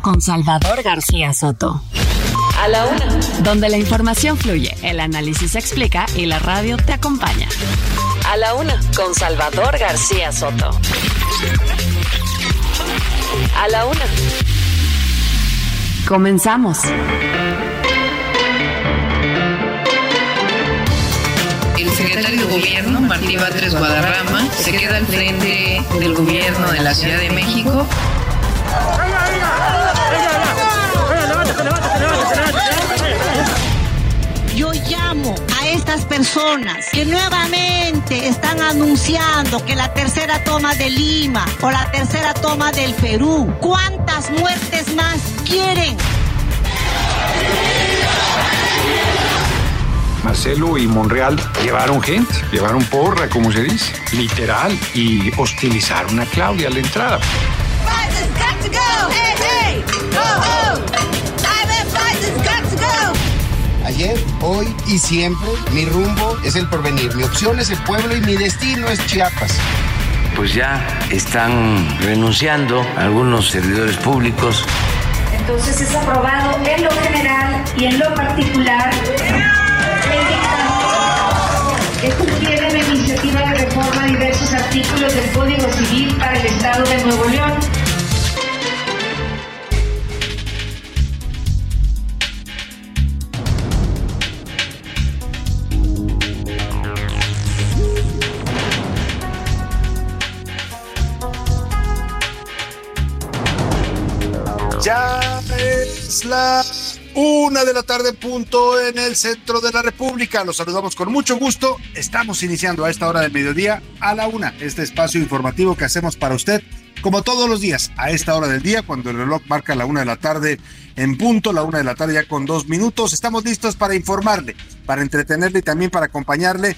con Salvador García Soto. A la una. Donde la información fluye, el análisis se explica y la radio te acompaña. A la una con Salvador García Soto. A la una. Comenzamos. El secretario de Gobierno, Martí Batres Guadarrama, se queda al frente del gobierno de la Ciudad de México. Yo llamo a estas personas que nuevamente están anunciando que la tercera toma de Lima o la tercera toma del Perú. ¿Cuántas muertes más quieren? Marcelo y Monreal llevaron gente, llevaron porra, como se dice, literal, y hostilizaron a Claudia a la entrada. Ayer, hoy y siempre, mi rumbo es el porvenir, mi opción es el pueblo y mi destino es Chiapas. Pues ya están renunciando algunos servidores públicos. Entonces es aprobado en lo general y en lo particular que sugiere la iniciativa de reforma a diversos artículos del Código Civil para el Estado de Nuevo León. Ya es la una de la tarde punto en el centro de la República. Los saludamos con mucho gusto. Estamos iniciando a esta hora del mediodía a la una este espacio informativo que hacemos para usted como todos los días a esta hora del día cuando el reloj marca la una de la tarde en punto, la una de la tarde ya con dos minutos. Estamos listos para informarle, para entretenerle y también para acompañarle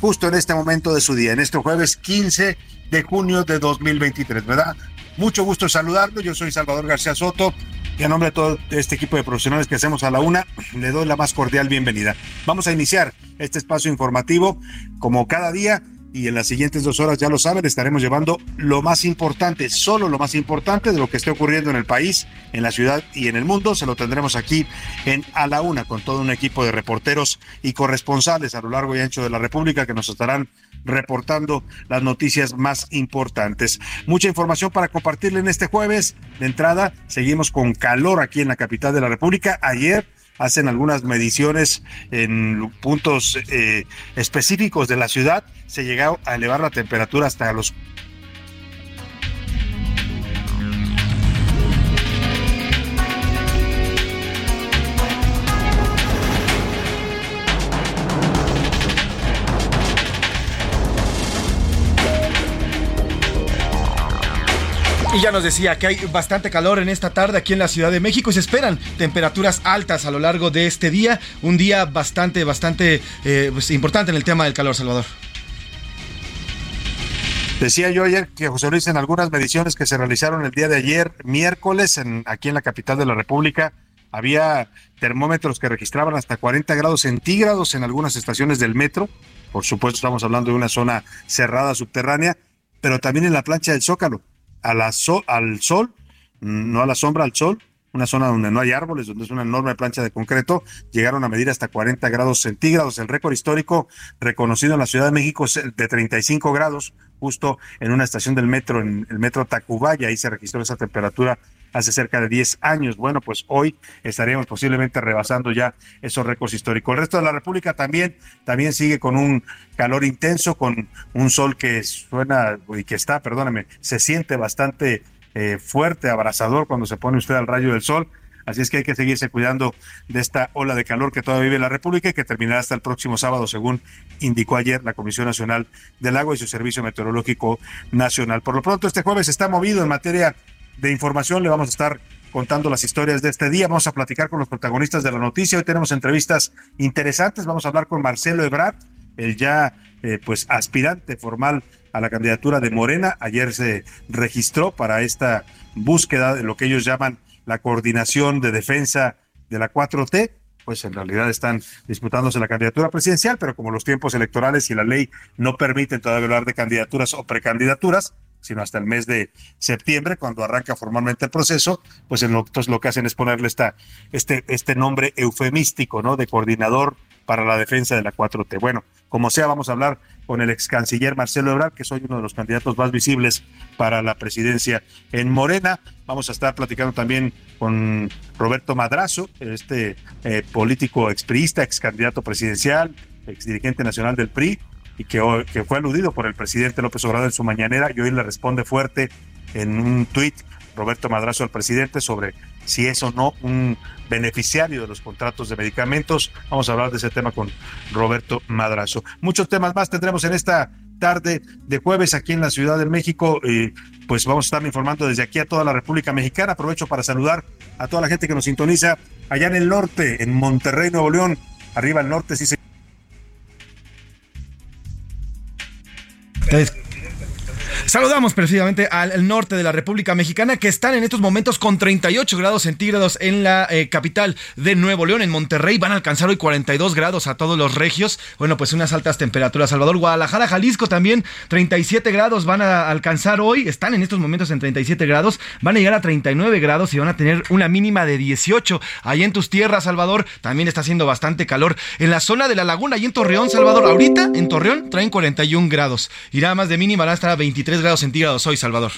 justo en este momento de su día, en este jueves 15 de junio de 2023, ¿verdad? Mucho gusto saludarlo. Yo soy Salvador García Soto y a nombre de todo este equipo de profesionales que hacemos a la una, le doy la más cordial bienvenida. Vamos a iniciar este espacio informativo como cada día y en las siguientes dos horas, ya lo saben, estaremos llevando lo más importante, solo lo más importante de lo que esté ocurriendo en el país, en la ciudad y en el mundo. Se lo tendremos aquí en A la Una con todo un equipo de reporteros y corresponsales a lo largo y ancho de la República que nos estarán reportando las noticias más importantes. Mucha información para compartirle en este jueves. De entrada, seguimos con calor aquí en la capital de la República. Ayer hacen algunas mediciones en puntos eh, específicos de la ciudad. Se llegó a elevar la temperatura hasta los Y ya nos decía que hay bastante calor en esta tarde aquí en la Ciudad de México y se esperan temperaturas altas a lo largo de este día. Un día bastante, bastante eh, pues, importante en el tema del calor, Salvador. Decía yo ayer que José Luis, en algunas mediciones que se realizaron el día de ayer, miércoles, aquí en la capital de la República, había termómetros que registraban hasta 40 grados centígrados en algunas estaciones del metro. Por supuesto, estamos hablando de una zona cerrada subterránea, pero también en la plancha del Zócalo a la al sol, no a la sombra, al sol, una zona donde no hay árboles, donde es una enorme plancha de concreto, llegaron a medir hasta 40 grados centígrados. El récord histórico reconocido en la Ciudad de México es de 35 grados, justo en una estación del metro, en el metro Tacubaya, ahí se registró esa temperatura hace cerca de 10 años. Bueno, pues hoy estaríamos posiblemente rebasando ya esos récords históricos. El resto de la República también, también sigue con un calor intenso, con un sol que suena y que está, perdóname, se siente bastante eh, fuerte, abrasador cuando se pone usted al rayo del sol. Así es que hay que seguirse cuidando de esta ola de calor que todavía vive la República y que terminará hasta el próximo sábado, según indicó ayer la Comisión Nacional del Agua y su Servicio Meteorológico Nacional. Por lo pronto, este jueves está movido en materia de información. Le vamos a estar contando las historias de este día. Vamos a platicar con los protagonistas de la noticia. Hoy tenemos entrevistas interesantes. Vamos a hablar con Marcelo Ebrard, el ya eh, pues aspirante formal a la candidatura de Morena. Ayer se registró para esta búsqueda de lo que ellos llaman la coordinación de defensa de la 4T pues en realidad están disputándose la candidatura presidencial, pero como los tiempos electorales y la ley no permiten todavía hablar de candidaturas o precandidaturas, sino hasta el mes de septiembre, cuando arranca formalmente el proceso, pues entonces lo que hacen es ponerle esta, este, este nombre eufemístico, ¿no? De coordinador para la defensa de la 4T. Bueno, como sea, vamos a hablar con el ex canciller Marcelo Ebrard, que soy uno de los candidatos más visibles para la presidencia en Morena. Vamos a estar platicando también con Roberto Madrazo, este eh, político expriista, ex candidato presidencial, ex dirigente nacional del PRI, y que, que fue aludido por el presidente López Obrador en su mañanera, y hoy le responde fuerte en un tuit Roberto Madrazo al presidente sobre si es o no un beneficiario de los contratos de medicamentos. Vamos a hablar de ese tema con Roberto Madrazo. Muchos temas más tendremos en esta tarde de jueves aquí en la Ciudad de México. y pues vamos a estar informando desde aquí a toda la República Mexicana. Aprovecho para saludar a toda la gente que nos sintoniza allá en el norte, en Monterrey, Nuevo León. Arriba al norte, sí se They've Saludamos precisamente al norte de la República Mexicana que están en estos momentos con 38 grados centígrados en la eh, capital de Nuevo León, en Monterrey. Van a alcanzar hoy 42 grados a todos los regios. Bueno, pues unas altas temperaturas. Salvador, Guadalajara, Jalisco también 37 grados van a alcanzar hoy. Están en estos momentos en 37 grados. Van a llegar a 39 grados y van a tener una mínima de 18. Ahí en tus tierras, Salvador, también está haciendo bastante calor. En la zona de la laguna y en Torreón, Salvador, ahorita en Torreón traen 41 grados. Nada más de mínima van a estar a 23 grados centígrados hoy, Salvador.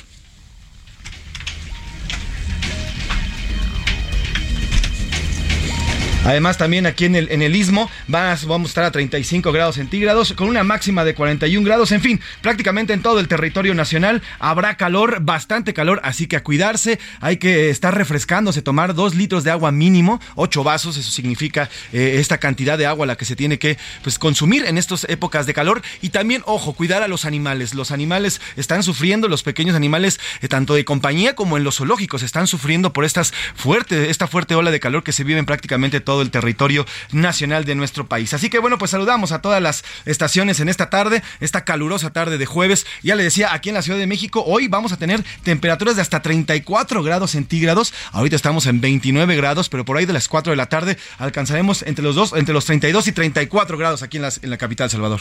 Además, también aquí en el, en el Istmo vamos a estar a 35 grados centígrados con una máxima de 41 grados. En fin, prácticamente en todo el territorio nacional habrá calor, bastante calor, así que a cuidarse. Hay que estar refrescándose, tomar dos litros de agua mínimo, ocho vasos. Eso significa eh, esta cantidad de agua la que se tiene que pues, consumir en estas épocas de calor. Y también, ojo, cuidar a los animales. Los animales están sufriendo, los pequeños animales, eh, tanto de compañía como en los zoológicos, están sufriendo por estas fuerte, esta fuerte ola de calor que se vive en prácticamente todo el territorio nacional de nuestro país. Así que bueno, pues saludamos a todas las estaciones en esta tarde, esta calurosa tarde de jueves. Ya le decía, aquí en la Ciudad de México, hoy vamos a tener temperaturas de hasta 34 grados centígrados. Ahorita estamos en 29 grados, pero por ahí de las 4 de la tarde alcanzaremos entre los dos, entre los 32 y 34 grados aquí en, en la capital, Salvador.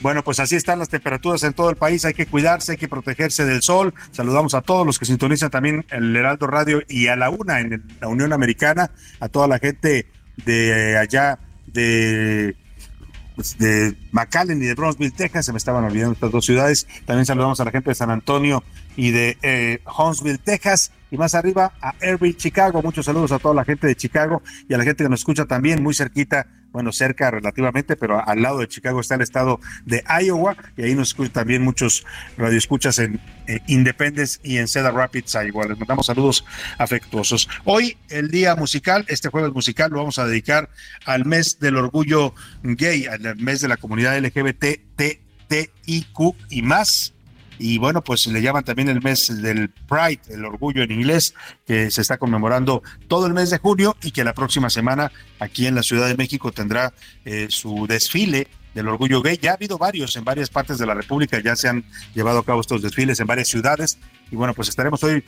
Bueno, pues así están las temperaturas en todo el país. Hay que cuidarse, hay que protegerse del sol. Saludamos a todos los que sintonizan también el Heraldo Radio y a la una en la Unión Americana, a toda la gente de allá de pues, de McAllen y de Bronzeville, Texas, se me estaban olvidando estas dos ciudades. También saludamos a la gente de San Antonio y de eh, Huntsville, Texas, y más arriba a Erbil, Chicago. Muchos saludos a toda la gente de Chicago y a la gente que nos escucha también muy cerquita bueno, cerca relativamente, pero al lado de Chicago está el estado de Iowa y ahí nos escuchan también muchos radioescuchas en eh, Independence y en Cedar Rapids, Iowa. Les mandamos saludos afectuosos. Hoy, el día musical, este jueves musical, lo vamos a dedicar al mes del orgullo gay, al mes de la comunidad LGBT, y más y bueno, pues le llaman también el mes del Pride, el orgullo en inglés, que se está conmemorando todo el mes de junio y que la próxima semana aquí en la Ciudad de México tendrá eh, su desfile del orgullo gay. Ya ha habido varios en varias partes de la República, ya se han llevado a cabo estos desfiles en varias ciudades y bueno, pues estaremos hoy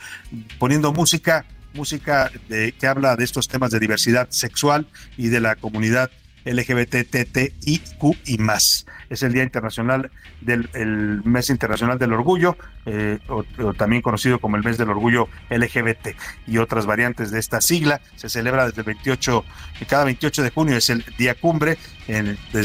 poniendo música música de, que habla de estos temas de diversidad sexual y de la comunidad LGBTTIQ y más. Es el Día Internacional del el Mes Internacional del Orgullo, eh, también conocido como el Mes del Orgullo LGBT y otras variantes de esta sigla. Se celebra desde el 28, cada 28 de junio es el día cumbre,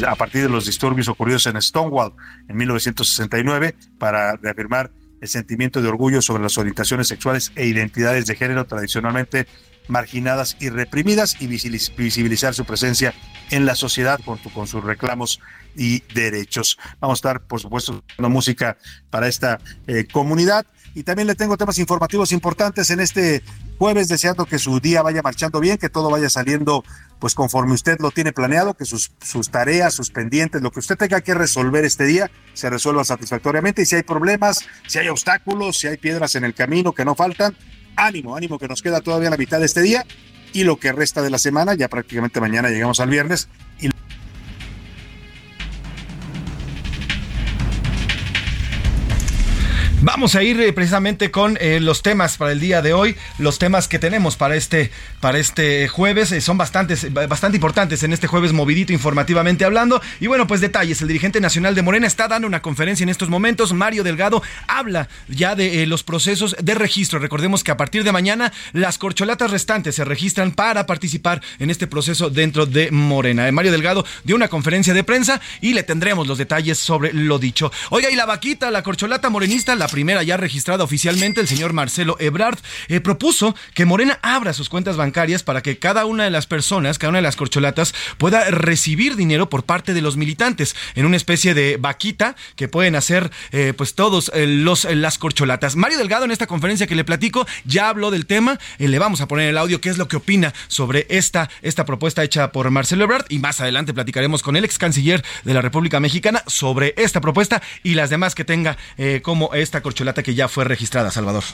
a partir de los disturbios ocurridos en Stonewall en 1969, para reafirmar el sentimiento de orgullo sobre las orientaciones sexuales e identidades de género tradicionalmente marginadas y reprimidas y visibilizar su presencia en la sociedad con, sus reclamos y derechos. Vamos a estar, por supuesto, dando música para esta eh, comunidad. Y también le tengo temas informativos importantes en este jueves, deseando que su día vaya marchando bien, que todo vaya saliendo pues conforme usted lo tiene planeado, que sus, sus tareas, sus pendientes, lo que usted tenga que resolver este día, se resuelva satisfactoriamente. Y si hay problemas, si hay obstáculos, si hay piedras en el camino que no faltan, ánimo, ánimo, que nos queda todavía la mitad de este día y lo que resta de la semana, ya prácticamente mañana llegamos al viernes. Y Vamos a ir eh, precisamente con eh, los temas para el día de hoy, los temas que tenemos para este, para este jueves, eh, son bastantes, bastante importantes en este jueves movidito informativamente hablando. Y bueno, pues detalles, el dirigente nacional de Morena está dando una conferencia en estos momentos, Mario Delgado habla ya de los procesos de registro. Recordemos que a partir de mañana las corcholatas restantes se registran para participar en este proceso dentro de Morena. Mario Delgado dio una conferencia de prensa y le tendremos los detalles sobre lo dicho. Oiga, y la vaquita, la corcholata morenista, la primera ya registrada oficialmente, el señor Marcelo Ebrard, eh, propuso que Morena abra sus cuentas bancarias para que cada una de las personas, cada una de las corcholatas, pueda recibir dinero por parte de los militantes en una especie de vaquita que pueden hacer eh, pues todos eh, los, las corcholatas. Mario Delgado en esta conferencia que le platico ya habló del tema, le vamos a poner el audio qué es lo que opina sobre esta, esta propuesta hecha por Marcelo Ebrard y más adelante platicaremos con el ex canciller de la República Mexicana sobre esta propuesta y las demás que tenga como esta corcholata que ya fue registrada, Salvador.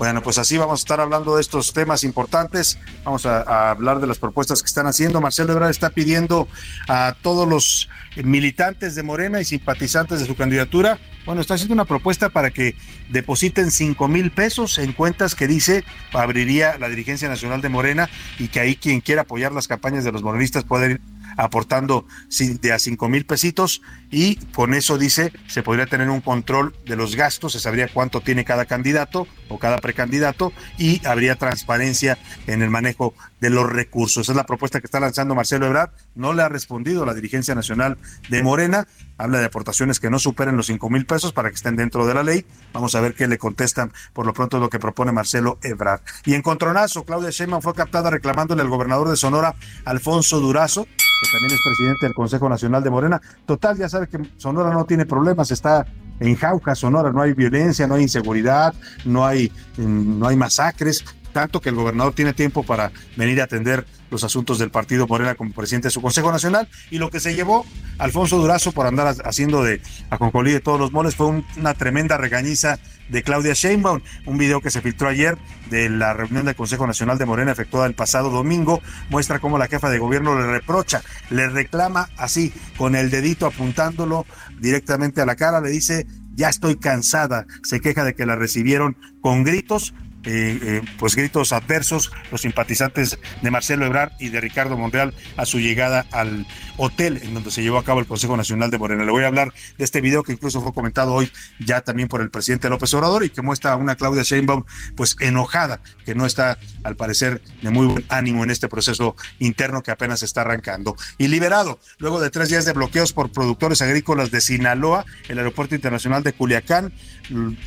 Bueno, pues así vamos a estar hablando de estos temas importantes. Vamos a, hablar de las propuestas que están haciendo. Marcelo Ebrard está pidiendo a todos los militantes de Morena y simpatizantes de su candidatura, bueno, está haciendo una propuesta para que depositen 5 mil pesos en cuentas que dice abriría la dirigencia nacional de Morena y que ahí quien quiera apoyar las campañas de los morenistas puede ir aportando de a cinco mil pesitos y con eso dice se podría tener un control de los gastos, se sabría cuánto tiene cada candidato o cada precandidato y habría transparencia en el manejo de los recursos. Esa es la propuesta que está lanzando Marcelo Ebrard. No le ha respondido la dirigencia nacional de Morena. Habla de aportaciones que no superen los cinco mil pesos para que estén dentro de la ley. Vamos a ver qué le contestan. Por lo pronto lo que propone Marcelo Ebrard. Y en contronazo, Claudia Sheinbaum fue captada reclamándole al gobernador de Sonora, Alfonso Durazo, que también es presidente del Consejo Nacional de Morena. Total, ya sabe que Sonora no tiene problemas, está en Jauja, Sonora, no hay violencia, no hay inseguridad, no hay, mm, no hay masacres, tanto que el gobernador tiene tiempo para venir a atender los asuntos del partido Morena como presidente de su Consejo Nacional. Y lo que se llevó Alfonso Durazo por andar haciendo de aconcolí de todos los moles fue una tremenda regañiza de Claudia Sheinbaum, un video que se filtró ayer de la reunión del Consejo Nacional de Morena efectuada el pasado domingo, muestra cómo la jefa de gobierno le reprocha, le reclama así, con el dedito apuntándolo directamente a la cara, le dice, ya estoy cansada, se queja de que la recibieron con gritos, eh, pues gritos adversos los simpatizantes de Marcelo Ebrard y de Ricardo Monreal a su llegada al hotel en donde se llevó a cabo el Consejo Nacional de Morena. Le voy a hablar de este video que incluso fue comentado hoy ya también por el presidente López Obrador y que muestra a una Claudia Sheinbaum pues enojada, que no está al parecer de muy buen ánimo en este proceso interno que apenas está arrancando. Y liberado, luego de tres días de bloqueos por productores agrícolas de Sinaloa, el aeropuerto internacional de Culiacán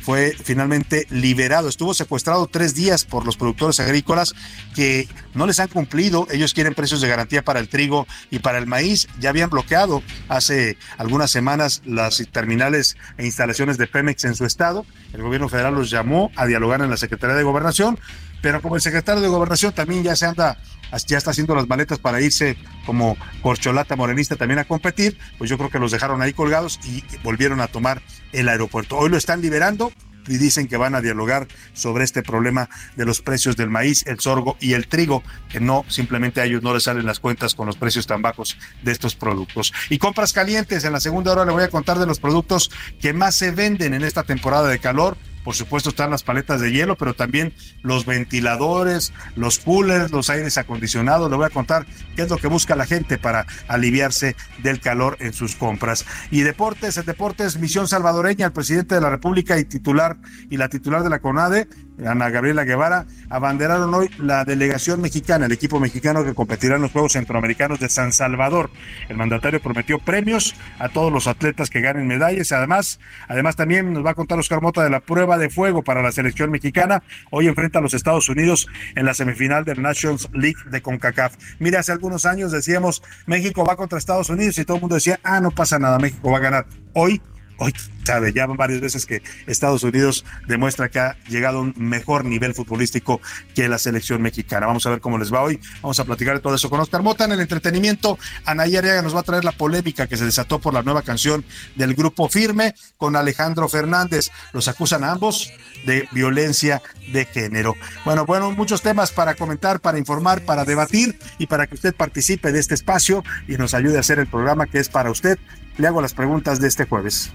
fue finalmente liberado. Estuvo secuestrado tres días por los productores agrícolas que no les han cumplido. Ellos quieren precios de garantía para el trigo y para el maíz. Ya habían bloqueado hace algunas semanas las terminales e instalaciones de Pemex en su estado. El gobierno federal los llamó a dialogar en la Secretaría de Gobernación, pero como el secretario de Gobernación también ya se anda ya está haciendo las maletas para irse como corcholata morenista también a competir, pues yo creo que los dejaron ahí colgados y volvieron a tomar el aeropuerto. Hoy lo están liberando, y dicen que van a dialogar sobre este problema de los precios del maíz, el sorgo y el trigo, que no simplemente a ellos no les salen las cuentas con los precios tan bajos de estos productos. Y compras calientes, en la segunda hora le voy a contar de los productos que más se venden en esta temporada de calor por supuesto están las paletas de hielo, pero también los ventiladores, los coolers, los aires acondicionados. Le voy a contar qué es lo que busca la gente para aliviarse del calor en sus compras. Y deportes, el deportes Misión Salvadoreña, el presidente de la República y titular y la titular de la CONADE Ana Gabriela Guevara, abanderaron hoy la delegación mexicana, el equipo mexicano que competirá en los Juegos Centroamericanos de San Salvador. El mandatario prometió premios a todos los atletas que ganen medallas. Además, además también nos va a contar Oscar Mota de la prueba de fuego para la selección mexicana. Hoy enfrenta a los Estados Unidos en la semifinal del Nations League de CONCACAF. Mira, hace algunos años decíamos México va contra Estados Unidos y todo el mundo decía, ah, no pasa nada, México va a ganar. Hoy hoy sabe, ya varias veces que Estados Unidos demuestra que ha llegado a un mejor nivel futbolístico que la selección mexicana. Vamos a ver cómo les va hoy. Vamos a platicar de todo eso con Oscar Mota. En el entretenimiento, Anaya Arriaga nos va a traer la polémica que se desató por la nueva canción del grupo Firme con Alejandro Fernández. Los acusan a ambos de violencia de género. Bueno, bueno, muchos temas para comentar, para informar, para debatir y para que usted participe de este espacio y nos ayude a hacer el programa que es para usted. Le hago las preguntas de este jueves.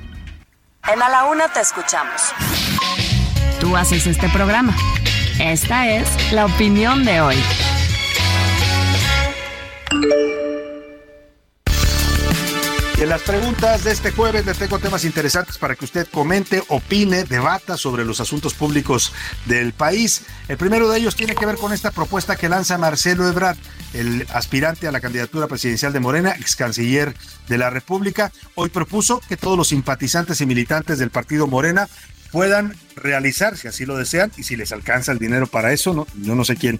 En A la Una te escuchamos. Tú haces este programa. Esta es la opinión de hoy. En las preguntas de este jueves le tengo temas interesantes para que usted comente, opine, debata sobre los asuntos públicos del país. El primero de ellos tiene que ver con esta propuesta que lanza Marcelo Ebrard, el aspirante a la candidatura presidencial de Morena, ex canciller de la República. Hoy propuso que todos los simpatizantes y militantes del partido Morena puedan realizar, si así lo desean, y si les alcanza el dinero para eso, ¿no? Yo no sé quién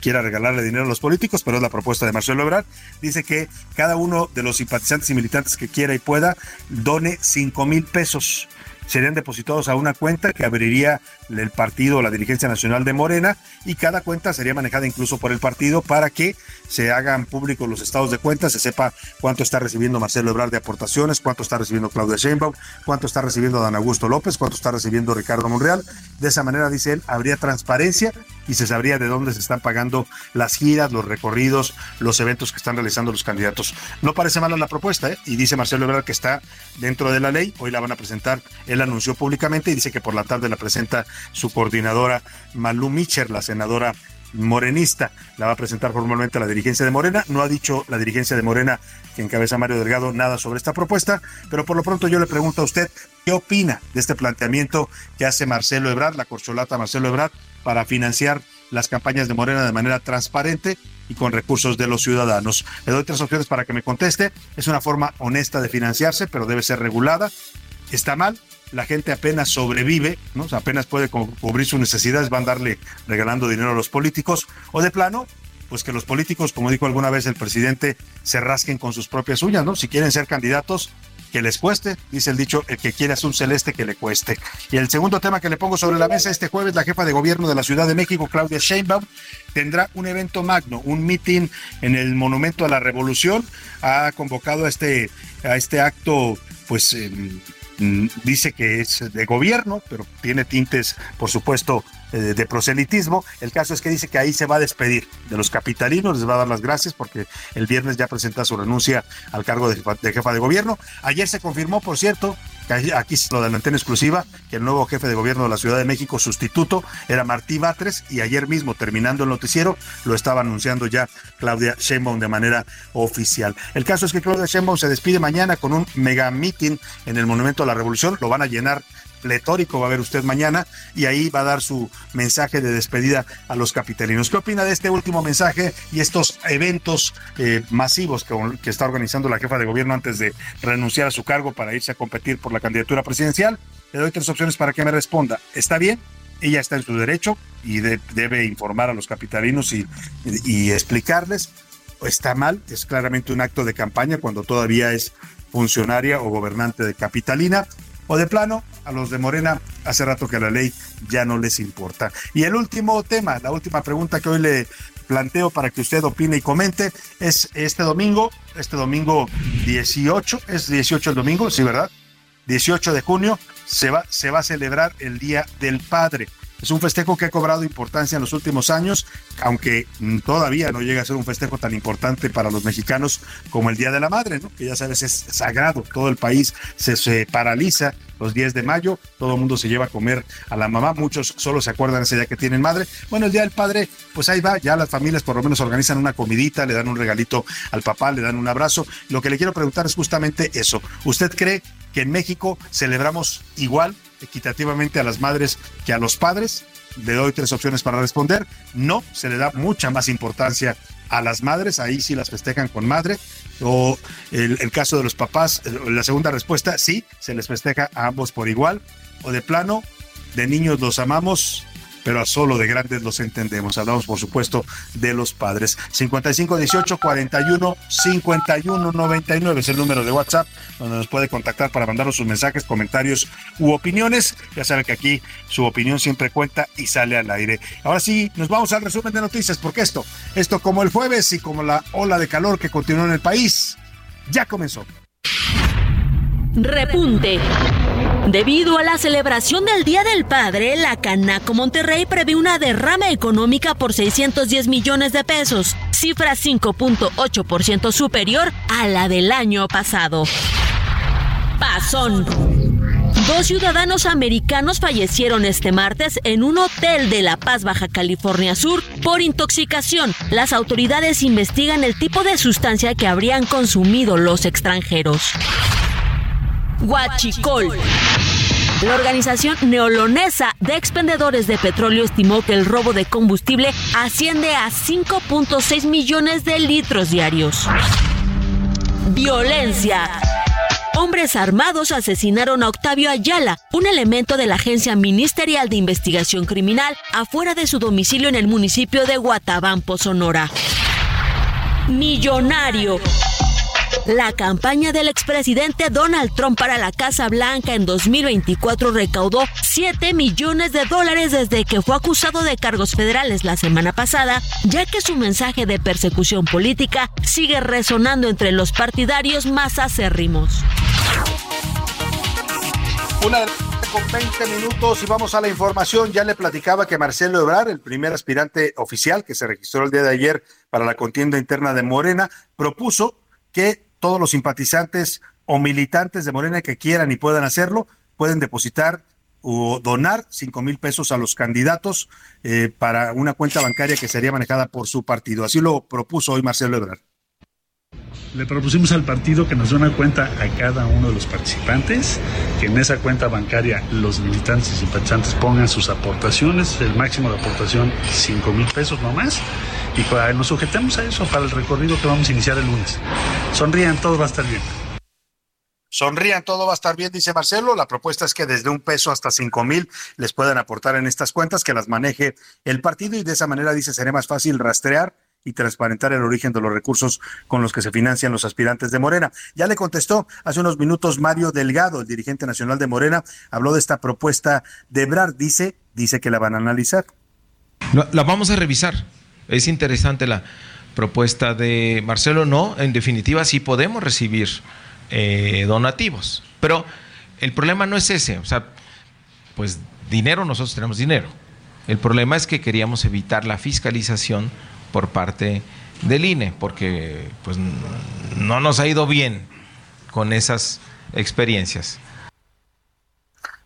quiera regalarle dinero a los políticos, pero es la propuesta de Marcelo Ebrard. Dice que cada uno de los simpatizantes y militantes que quiera y pueda done cinco mil pesos serían depositados a una cuenta que abriría el partido la dirigencia nacional de Morena y cada cuenta sería manejada incluso por el partido para que se hagan públicos los estados de cuenta, se sepa cuánto está recibiendo Marcelo Ebrard de aportaciones, cuánto está recibiendo Claudia Sheinbaum, cuánto está recibiendo Dan Augusto López, cuánto está recibiendo Ricardo Monreal. De esa manera, dice él, habría transparencia y se sabría de dónde se están pagando las giras, los recorridos, los eventos que están realizando los candidatos. No parece mala la propuesta, ¿eh? y dice Marcelo Ebrard que está dentro de la ley, hoy la van a presentar, él anunció públicamente y dice que por la tarde la presenta su coordinadora Malú Micher, la senadora morenista. La va a presentar formalmente a la dirigencia de Morena. No ha dicho la dirigencia de Morena, que encabeza Mario Delgado, nada sobre esta propuesta, pero por lo pronto yo le pregunto a usted, ¿qué opina de este planteamiento que hace Marcelo Ebrard, la corcholata Marcelo Ebrard, para financiar las campañas de Morena de manera transparente y con recursos de los ciudadanos. Le doy tres opciones para que me conteste. Es una forma honesta de financiarse, pero debe ser regulada. ¿Está mal? la gente apenas sobrevive, ¿no? apenas puede cubrir sus necesidades, van a darle regalando dinero a los políticos, o de plano, pues que los políticos, como dijo alguna vez el presidente, se rasquen con sus propias uñas, ¿no? Si quieren ser candidatos, que les cueste, dice el dicho, el que quiera un celeste que le cueste. Y el segundo tema que le pongo sobre la mesa este jueves, la jefa de gobierno de la Ciudad de México, Claudia Sheinbaum, tendrá un evento magno, un meeting en el Monumento a la Revolución. Ha convocado a este, a este acto, pues, Mm, dice que es de gobierno, pero tiene tintes, por supuesto, de proselitismo. El caso es que dice que ahí se va a despedir de los capitalinos, les va a dar las gracias porque el viernes ya presenta su renuncia al cargo de jefa de gobierno. Ayer se confirmó, por cierto, aquí se lo adelanté en exclusiva, que el nuevo jefe de gobierno de la Ciudad de México, sustituto, era Martí Batres, y ayer mismo, terminando el noticiero, lo estaba anunciando ya Claudia Sheinbaum de manera oficial. El caso es que Claudia Sheinbaum se despide mañana con un mega meeting en el Monumento a la Revolución, lo van a llenar pletórico va a ver usted mañana y ahí va a dar su mensaje de despedida a los capitalinos. ¿Qué opina de este último mensaje y estos eventos eh, masivos que, está organizando la jefa de gobierno antes de renunciar a su cargo para irse a competir por la candidatura presidencial? Le doy tres opciones para que me responda. ¿Está bien? Ella está en su derecho y debe informar a los capitalinos y, y explicarles. ¿Está mal? Es claramente un acto de campaña cuando todavía es funcionaria o gobernante de Capitalina o de plano, a los de Morena hace rato que la ley ya no les importa. Y el último tema, la última pregunta que hoy le planteo para que usted opine y comente es este domingo, este domingo 18, es 18 el domingo, sí, ¿verdad? 18 de junio se va, se va a celebrar el Día del Padre. Es un festejo que ha cobrado importancia en los últimos años, aunque todavía no llega a ser un festejo tan importante para los mexicanos como el Día de la Madre, ¿no? que ya sabes es sagrado, todo el país se, se paraliza los 10 de mayo, todo el mundo se lleva a comer a la mamá, muchos solo se acuerdan ese día que tienen madre. Bueno, el Día del Padre, pues ahí va, ya las familias por lo menos organizan una comidita, le dan un regalito al papá, le dan un abrazo. Lo que le quiero preguntar es justamente eso. ¿Usted cree que en México celebramos igual equitativamente a las madres que a los padres? le doy tres opciones para responder. No, se le da mucha más importancia a las madres, ahí sí las festejan con madre. O el, el caso de los papás, la segunda respuesta, sí, se les festeja a ambos por igual. O de plano, de niños los amamos, pero a solo de grandes los entendemos. Hablamos, por supuesto, de los padres. 55 18 41 51 99 es el número de WhatsApp donde nos puede contactar para mandarnos sus mensajes, comentarios u opiniones. Ya saben que aquí su opinión siempre cuenta y sale al aire. Ahora sí, nos vamos al resumen de noticias, porque esto, esto como el jueves y como la ola de calor que continúa en el país, ya comenzó. Repunte. Debido a la celebración del Día del Padre, la Canaco Monterrey prevé una derrama económica por 610 millones de pesos, cifra 5.8% superior a la del año pasado. Pasón. Dos ciudadanos americanos fallecieron este martes en un hotel de La Paz, Baja California Sur, por intoxicación. Las autoridades investigan el tipo de sustancia que habrían consumido los extranjeros. Huachicol. La organización neolonesa de expendedores de petróleo estimó que el robo de combustible asciende a 5.6 millones de litros diarios. Violencia. Hombres armados asesinaron a Octavio Ayala, un elemento de la Agencia Ministerial de Investigación Criminal, afuera de su domicilio en el municipio de Guatabampo, Sonora. Millonario. La campaña del expresidente Donald Trump para la Casa Blanca en 2024 recaudó 7 millones de dólares desde que fue acusado de cargos federales la semana pasada, ya que su mensaje de persecución política sigue resonando entre los partidarios más acérrimos. Una con 20 minutos y vamos a la información. Ya le platicaba que Marcelo Ebrard, el primer aspirante oficial que se registró el día de ayer para la contienda interna de Morena, propuso que todos los simpatizantes o militantes de Morena que quieran y puedan hacerlo, pueden depositar o donar cinco mil pesos a los candidatos eh, para una cuenta bancaria que sería manejada por su partido. Así lo propuso hoy Marcelo Ebrard. Le propusimos al partido que nos dé una cuenta a cada uno de los participantes, que en esa cuenta bancaria los militantes y simpatizantes pongan sus aportaciones, el máximo de aportación 5 mil pesos no más, y para, nos sujetemos a eso para el recorrido que vamos a iniciar el lunes. Sonrían, todo va a estar bien. Sonrían, todo va a estar bien, dice Marcelo. La propuesta es que desde un peso hasta cinco mil les puedan aportar en estas cuentas, que las maneje el partido y de esa manera, dice, sería más fácil rastrear y transparentar el origen de los recursos con los que se financian los aspirantes de Morena. Ya le contestó hace unos minutos Mario Delgado, el dirigente nacional de Morena, habló de esta propuesta de Ebrard, dice, dice que la van a analizar. La vamos a revisar. Es interesante la propuesta de Marcelo, no, en definitiva sí podemos recibir eh, donativos, pero el problema no es ese, o sea, pues dinero nosotros tenemos dinero. El problema es que queríamos evitar la fiscalización por parte del INE, porque pues no nos ha ido bien con esas experiencias.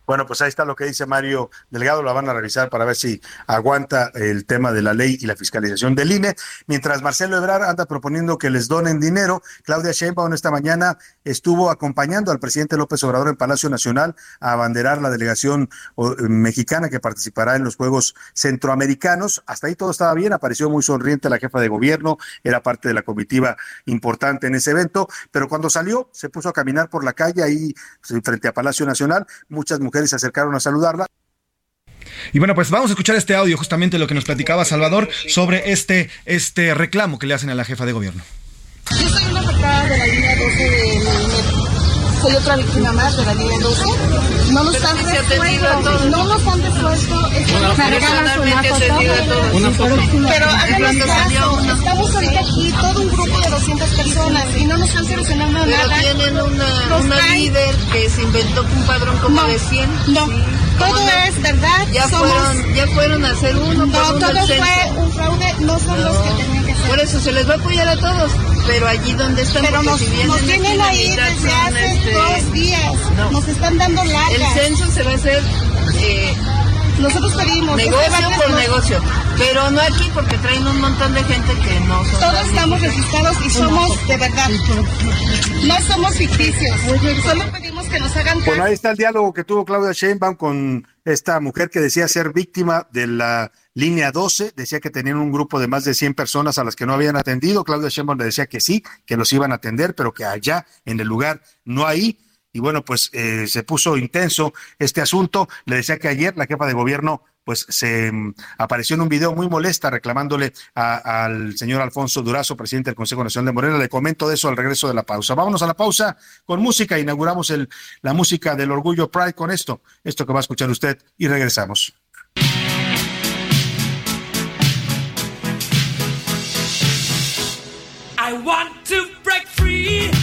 Bueno, pues ahí está lo que dice Mario Delgado, la van a revisar para ver si aguanta el tema de la ley y la fiscalización del INE. Mientras Marcelo Ebrard anda proponiendo que les donen dinero, Claudia Sheinbaum esta mañana estuvo acompañando al presidente López Obrador en Palacio Nacional a abanderar la delegación mexicana que participará en los Juegos Centroamericanos. Hasta ahí todo estaba bien, apareció muy sonriente la jefa de gobierno, era parte de la comitiva importante en ese evento, pero cuando salió se puso a caminar por la calle ahí frente a Palacio Nacional, muchas mujeres se acercaron a saludarla. Y bueno, pues vamos a escuchar este audio, justamente lo que nos platicaba Salvador sobre este, este reclamo que le hacen a la jefa de gobierno. Yo soy una afectada de la línea 12 de. Soy otra víctima más de la línea 12. No nos han resuelto, no nos han resuelto. Estamos cargando una foto. Una foto. Pero háganos caso, estamos ahorita aquí, todo un grupo de 200 personas y no nos han solucionado nada. Pero tienen una, una líder que se inventó un padrón como no, de 100. No, todo es verdad. Ya, somos, fueron, ya fueron a hacer uno. No, todo fue un fraude, no son no. los que tenían. Por eso se les va a apoyar a todos, pero allí donde están, pero nos, si nos tienen ahí desde hace este, dos días, no. nos están dando largas. El censo se va a hacer... Eh, Nosotros pedimos. Negocio por negocio. Pero no aquí porque traen un montón de gente que no son. Todos estamos registrados y somos de verdad. No somos ficticios. Solo pedimos que nos hagan Bueno, ahí está el diálogo que tuvo Claudia Sheinbaum con esta mujer que decía ser víctima de la línea 12, decía que tenían un grupo de más de 100 personas a las que no habían atendido. Claudia Sheinbaum le decía que sí, que los iban a atender, pero que allá en el lugar no hay. Y bueno, pues eh, se puso intenso este asunto. Le decía que ayer la jefa de gobierno pues se mm, apareció en un video muy molesta reclamándole al señor Alfonso Durazo, presidente del Consejo Nacional de Morena. Le comento de eso al regreso de la pausa. Vámonos a la pausa con música. Inauguramos el, la música del Orgullo Pride con esto, esto que va a escuchar usted y regresamos. I want to break free.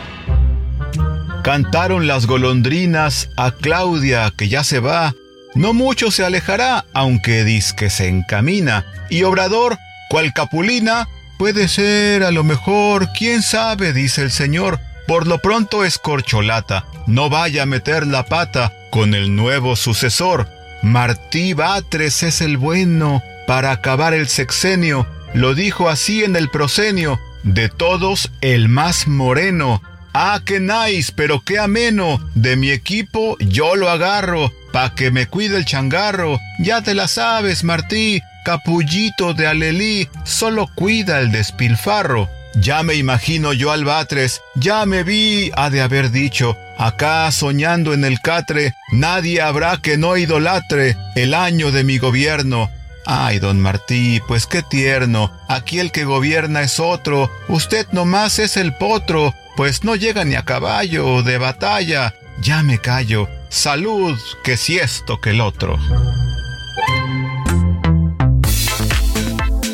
Cantaron las golondrinas a Claudia que ya se va. No mucho se alejará, aunque que se encamina. Y Obrador, cual Capulina, puede ser a lo mejor, quién sabe, dice el señor. Por lo pronto es corcholata, no vaya a meter la pata con el nuevo sucesor. Martí Batres es el bueno para acabar el sexenio. Lo dijo así en el prosenio, de todos el más moreno. Ah, qué nice, pero qué ameno. De mi equipo yo lo agarro, pa' que me cuide el changarro. Ya te la sabes, Martí, capullito de Alelí, solo cuida el despilfarro. Ya me imagino yo al Batres, ya me vi, ha de haber dicho, acá soñando en el catre, nadie habrá que no idolatre el año de mi gobierno. Ay, don Martí, pues qué tierno. Aquí el que gobierna es otro. Usted nomás es el potro, pues no llega ni a caballo de batalla. Ya me callo. Salud, que si esto que el otro.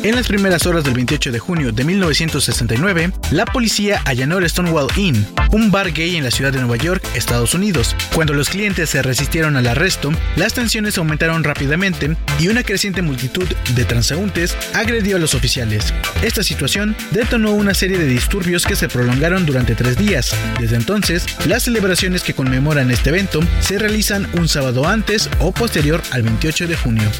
En las primeras horas del 28 de junio de 1969, la policía allanó el Stonewall Inn, un bar gay en la ciudad de Nueva York, Estados Unidos. Cuando los clientes se resistieron al arresto, las tensiones aumentaron rápidamente y una creciente multitud de transeúntes agredió a los oficiales. Esta situación detonó una serie de disturbios que se prolongaron durante tres días. Desde entonces, las celebraciones que conmemoran este evento se realizan un sábado antes o posterior al 28 de junio.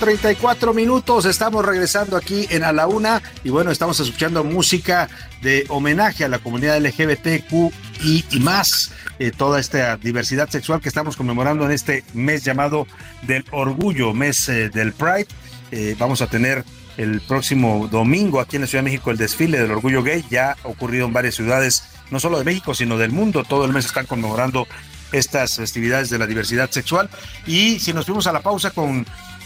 34 minutos. Estamos regresando aquí en A la Una y bueno, estamos escuchando música de homenaje a la comunidad LGBTQ y, más, eh, toda esta diversidad sexual que estamos conmemorando en este mes llamado del orgullo, mes eh, del Pride. Eh, vamos a tener el próximo domingo aquí en la Ciudad de México el desfile del orgullo gay. Ya ocurrido en varias ciudades, no solo de México, sino del mundo. Todo el mes están conmemorando estas festividades de la diversidad sexual. Y si nos fuimos a la pausa con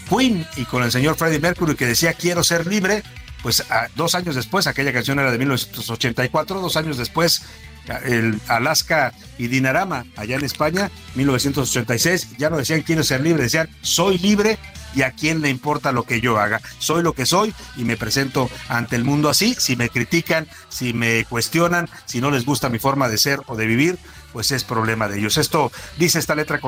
Queen y con el señor Freddie Mercury que decía quiero ser libre, pues dos años después, aquella canción era de 1984, dos años después, el Alaska y Dinarama, allá en España, 1986, ya no decían quiero ser libre, decían soy libre y a quién le importa lo que yo haga. Soy lo que soy y me presento ante el mundo así. Si me critican, si me cuestionan, si no les gusta mi forma de ser o de vivir, pues es problema de ellos. Esto dice esta letra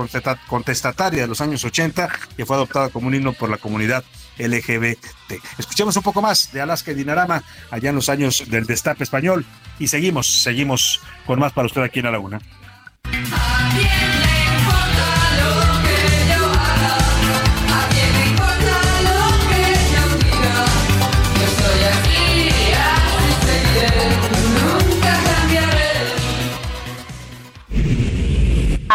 contestataria de los años 80 que fue adoptada como un himno por la comunidad LGBT. Escuchemos un poco más de Alaska y Dinarama allá en los años del destape español y seguimos, seguimos con más para usted aquí en La Laguna.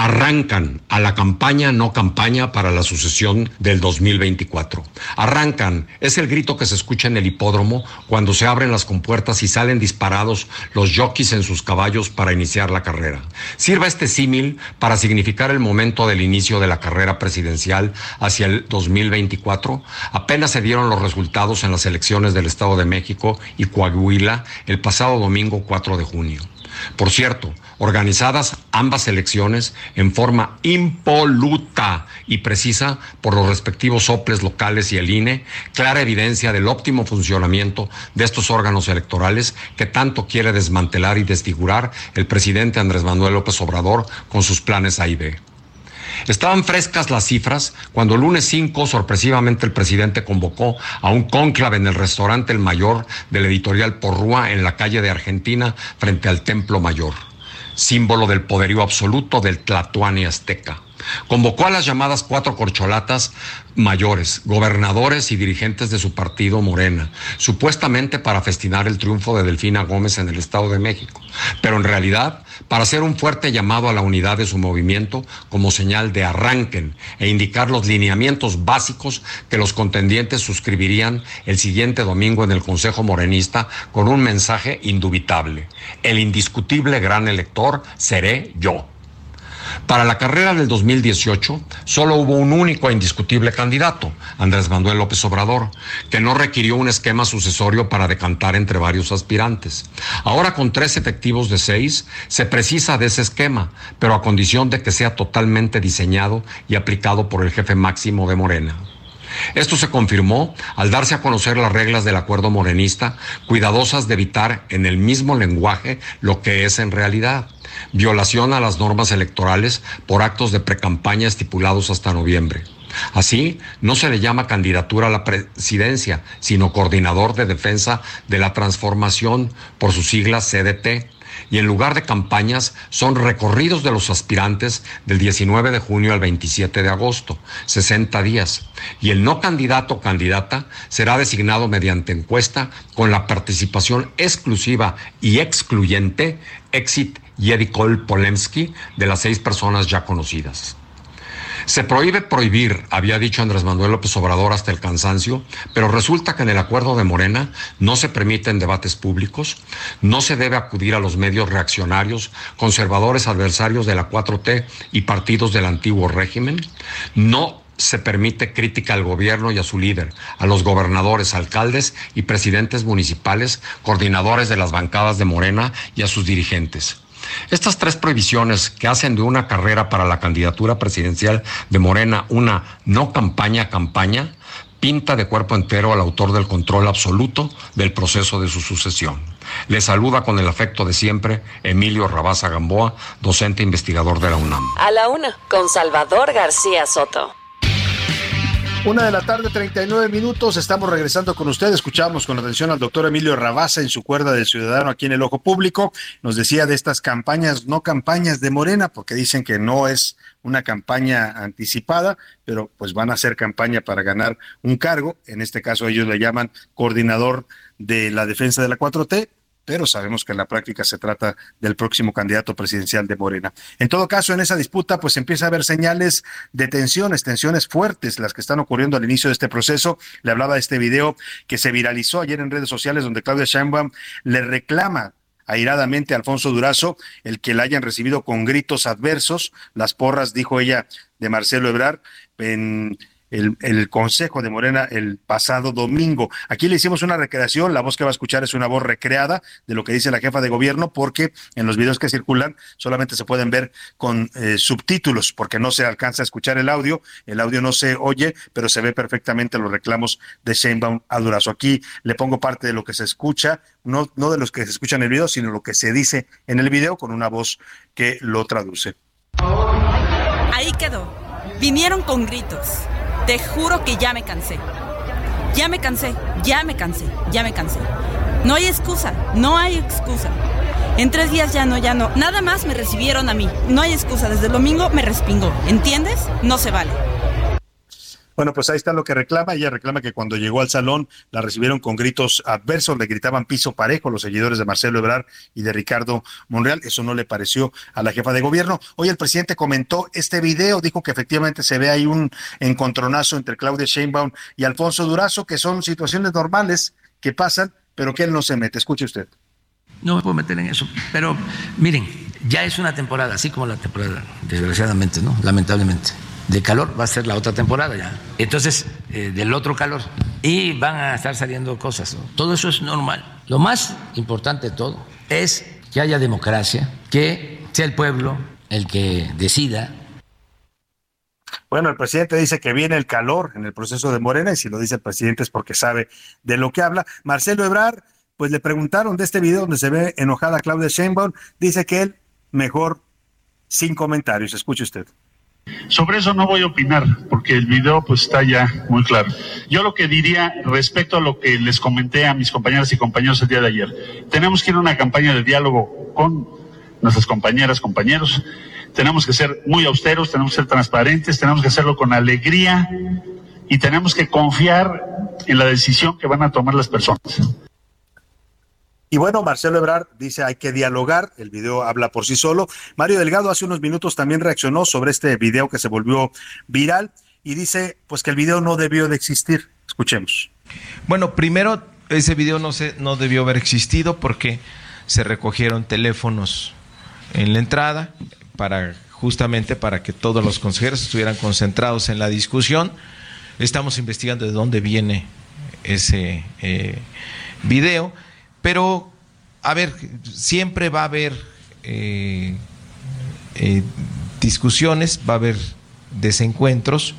arrancan a la campaña no campaña para la sucesión del 2024. Arrancan, es el grito que se escucha en el hipódromo cuando se abren las compuertas y salen disparados los jockeys en sus caballos para iniciar la carrera. Sirva este símil para significar el momento del inicio de la carrera presidencial hacia el 2024. Apenas se dieron los resultados en las elecciones del Estado de México y Coahuila el pasado domingo 4 de junio. Por cierto, organizadas ambas elecciones en forma impoluta y precisa por los respectivos soples locales y el INE, clara evidencia del óptimo funcionamiento de estos órganos electorales que tanto quiere desmantelar y desfigurar el presidente Andrés Manuel López Obrador con sus planes A y B. Estaban frescas las cifras cuando el lunes 5 sorpresivamente el presidente convocó a un cónclave en el restaurante El Mayor del editorial Porrúa en la calle de Argentina frente al Templo Mayor símbolo del poderío absoluto del Tlatuani azteca. Convocó a las llamadas cuatro corcholatas mayores, gobernadores y dirigentes de su partido Morena, supuestamente para festinar el triunfo de Delfina Gómez en el Estado de México, pero en realidad para hacer un fuerte llamado a la unidad de su movimiento como señal de arranquen e indicar los lineamientos básicos que los contendientes suscribirían el siguiente domingo en el Consejo Morenista con un mensaje indubitable. El indiscutible gran elector seré yo. Para la carrera del 2018 solo hubo un único e indiscutible candidato, Andrés Manuel López Obrador, que no requirió un esquema sucesorio para decantar entre varios aspirantes. Ahora con tres efectivos de seis se precisa de ese esquema, pero a condición de que sea totalmente diseñado y aplicado por el jefe máximo de Morena. Esto se confirmó al darse a conocer las reglas del acuerdo morenista, cuidadosas de evitar en el mismo lenguaje lo que es en realidad violación a las normas electorales por actos de precampaña estipulados hasta noviembre. Así, no se le llama candidatura a la presidencia, sino coordinador de defensa de la transformación por sus siglas CDT y en lugar de campañas son recorridos de los aspirantes del 19 de junio al 27 de agosto, 60 días. Y el no candidato o candidata será designado mediante encuesta con la participación exclusiva y excluyente, exit y Edicol Polemski de las seis personas ya conocidas. Se prohíbe prohibir, había dicho Andrés Manuel López Obrador hasta el cansancio, pero resulta que en el acuerdo de Morena no se permiten debates públicos, no se debe acudir a los medios reaccionarios, conservadores adversarios de la 4T y partidos del antiguo régimen, no se permite crítica al gobierno y a su líder, a los gobernadores, alcaldes y presidentes municipales, coordinadores de las bancadas de Morena y a sus dirigentes. Estas tres prohibiciones que hacen de una carrera para la candidatura presidencial de Morena una no campaña campaña pinta de cuerpo entero al autor del control absoluto del proceso de su sucesión. Le saluda con el afecto de siempre Emilio Rabaza Gamboa, docente investigador de la UNAM. A la una, con Salvador García Soto. Una de la tarde, 39 minutos. Estamos regresando con ustedes. Escuchamos con atención al doctor Emilio Rabasa en su cuerda del ciudadano aquí en el Ojo Público. Nos decía de estas campañas, no campañas de Morena, porque dicen que no es una campaña anticipada, pero pues van a hacer campaña para ganar un cargo. En este caso ellos le llaman coordinador de la defensa de la 4T pero sabemos que en la práctica se trata del próximo candidato presidencial de Morena. En todo caso, en esa disputa, pues empieza a haber señales de tensiones, tensiones fuertes, las que están ocurriendo al inicio de este proceso. Le hablaba de este video que se viralizó ayer en redes sociales, donde Claudia Sheinbaum le reclama airadamente a Alfonso Durazo el que la hayan recibido con gritos adversos, las porras, dijo ella, de Marcelo Ebrar, en el, Consejo de Morena el pasado domingo. Aquí le hicimos una recreación, la voz que va a escuchar es una voz recreada de lo que dice la jefa de gobierno, porque en los videos que circulan solamente se pueden ver con eh, subtítulos, porque no se alcanza a escuchar el audio, el audio no se oye, pero se ve perfectamente los reclamos de Sheinbaum a Durazo. Aquí le pongo parte de lo que se escucha, no, no de los que se escuchan en el video, sino lo que se dice en el video con una voz que lo traduce. Ahí quedó. Vinieron con gritos te juro que ya me cansé. Ya me cansé, ya me cansé, ya me cansé. No hay excusa, no hay excusa. En tres días ya no, ya no. Nada más me recibieron a mí. No hay excusa. Desde el domingo me respingó. ¿Entiendes? No se vale. Bueno, pues ahí está lo que reclama. Ella reclama que cuando llegó al salón la recibieron con gritos adversos, le gritaban piso parejo los seguidores de Marcelo Ebrard y de Ricardo Monreal. Eso no le pareció a la jefa de gobierno. Hoy el presidente comentó este video, dijo que efectivamente se ve ahí un encontronazo entre Claudia Sheinbaum y Alfonso Durazo, que son situaciones normales que pasan, pero que él no se mete. Escuche usted. No me puedo meter en eso, pero miren, ya es una temporada, así como la temporada, desgraciadamente, ¿no? Lamentablemente de calor va a ser la otra temporada ya. Entonces, eh, del otro calor. Y van a estar saliendo cosas. Todo eso es normal. Lo más importante de todo es que haya democracia, que sea el pueblo el que decida. Bueno, el presidente dice que viene el calor en el proceso de Morena y si lo dice el presidente es porque sabe de lo que habla. Marcelo Ebrard, pues le preguntaron de este video donde se ve enojada Claudia Sheinbaum, dice que él mejor sin comentarios. Escuche usted. Sobre eso no voy a opinar, porque el video pues está ya muy claro. Yo lo que diría respecto a lo que les comenté a mis compañeras y compañeros el día de ayer, tenemos que ir a una campaña de diálogo con nuestras compañeras, compañeros, tenemos que ser muy austeros, tenemos que ser transparentes, tenemos que hacerlo con alegría y tenemos que confiar en la decisión que van a tomar las personas. Y bueno, Marcelo Ebrard dice hay que dialogar, el video habla por sí solo. Mario Delgado hace unos minutos también reaccionó sobre este video que se volvió viral y dice pues que el video no debió de existir. Escuchemos. Bueno, primero ese video no se no debió haber existido porque se recogieron teléfonos en la entrada para justamente para que todos los consejeros estuvieran concentrados en la discusión. Estamos investigando de dónde viene ese eh, video pero, a ver, siempre va a haber eh, eh, discusiones, va a haber desencuentros,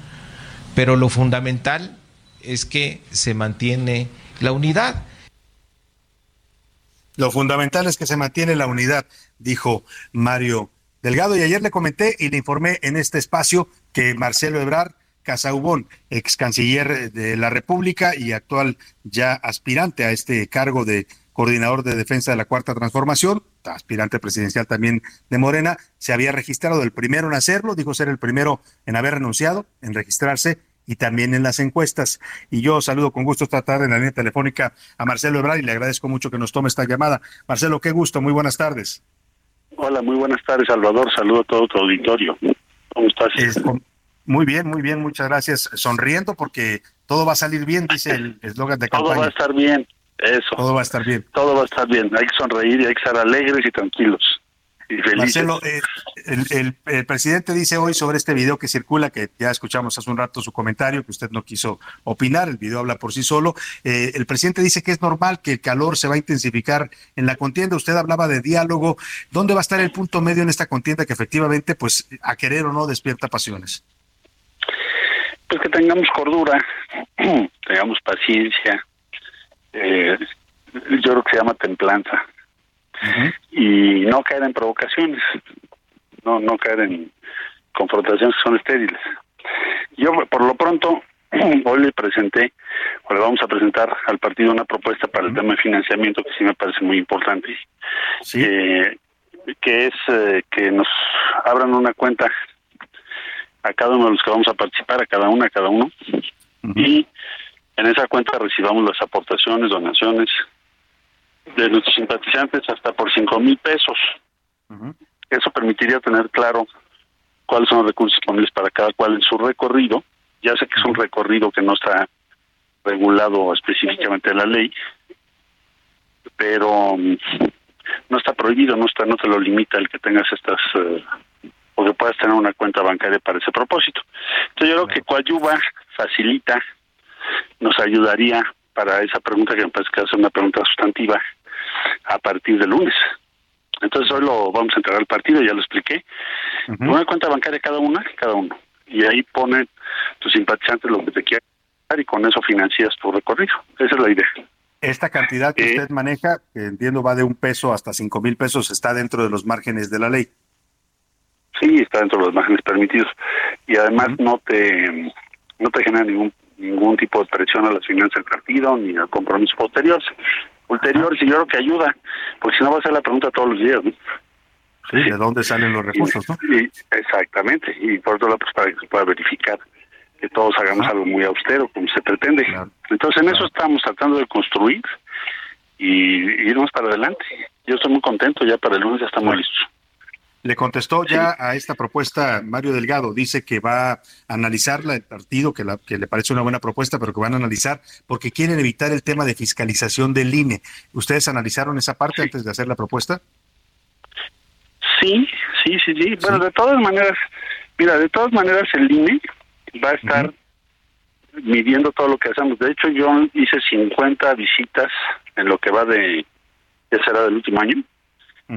pero lo fundamental es que se mantiene la unidad. Lo fundamental es que se mantiene la unidad, dijo Mario Delgado. Y ayer le comenté y le informé en este espacio que Marcelo Ebrard Casaubón, ex canciller de la República y actual ya aspirante a este cargo de coordinador de defensa de la Cuarta Transformación, aspirante presidencial también de Morena, se había registrado el primero en hacerlo, dijo ser el primero en haber renunciado, en registrarse y también en las encuestas. Y yo saludo con gusto esta tarde en la línea telefónica a Marcelo Ebrard y le agradezco mucho que nos tome esta llamada. Marcelo, qué gusto, muy buenas tardes. Hola, muy buenas tardes, Salvador. Saludo a todo tu auditorio. ¿Cómo estás? muy bien, muy bien, muchas gracias. Sonriendo porque todo va a salir bien, dice el eslogan de campaña. Todo va a estar bien. Eso. Todo va a estar bien. Todo va a estar bien. Hay que sonreír y hay que estar alegres y tranquilos. Y felices. Marcelo, eh, el, presidente dice hoy sobre este video que circula, que ya escuchamos hace un rato su comentario, que usted no quiso opinar, el video habla por sí solo. Eh, el presidente dice que es normal que el calor se va a intensificar en la contienda. Usted hablaba de diálogo. ¿Dónde va a estar el punto medio en esta contienda que efectivamente, pues, a querer o no, despierta pasiones? pues que tengamos cordura, tengamos paciencia, eh, yo creo que se llama templanza, y no caer en provocaciones, no, no caer en confrontaciones que son estériles. Yo, por lo pronto, hoy le presenté, o le vamos a presentar al partido una propuesta para el tema de financiamiento que sí me parece muy importante, eh, que es eh, que nos abran una cuenta a cada uno de los que vamos a participar, a cada una, a cada uno, y en esa cuenta recibamos las aportaciones, donaciones de nuestros simpatizantes hasta por cinco mil pesos. Eso permitiría tener claro cuáles son los recursos disponibles para cada cual en su recorrido. Ya sé que es un recorrido que no está regulado específicamente en la ley, pero mm, no está prohibido, no está, no te lo limita el que tengas estas eh, o que puedas tener una cuenta bancaria para ese propósito. Entonces yo creo que coadyuva, facilita, nos ayudaría para esa pregunta que me parece que es una pregunta sustantiva a partir del lunes. Entonces hoy lo vamos a entregar al partido, ya lo expliqué. Una cuenta bancaria cada una, cada uno. Y ahí ponen tus simpatizantes lo que te quieran y con eso financias tu recorrido. Esa es la idea. Esta cantidad que Eh, usted maneja, que entiendo va de un peso hasta cinco mil pesos, está dentro de los márgenes de la ley. Sí, está dentro de los márgenes permitidos. Y además no te no te genera ningún ningún tipo de presión a las finanzas del partido ni a compromisos posteriores. Ulteriores, y yo creo que ayuda, porque si no va a ser la pregunta todos los días. ¿no? Sí, ¿De dónde salen los recursos, no? Y- exactamente, y por otro lado, pues para que se pueda verificar que todos hagamos algo muy austero, como se pretende. Entonces, en eso estamos tratando de construir y irnos para adelante. Yo estoy muy contento, ya para el lunes ya estamos listos. Le contestó ya a esta propuesta Mario Delgado. Dice que va a analizarla el partido, que, la, que le parece una buena propuesta, pero que van a analizar porque quieren evitar el tema de fiscalización del INE. ¿Ustedes analizaron esa parte antes de hacer la propuesta? Sí, sí, sí, sí. Bueno, de todas maneras, mira, de todas maneras el INE va a estar midiendo todo lo que hacemos. De hecho, yo hice 50 visitas en lo que va de, ya será del último año,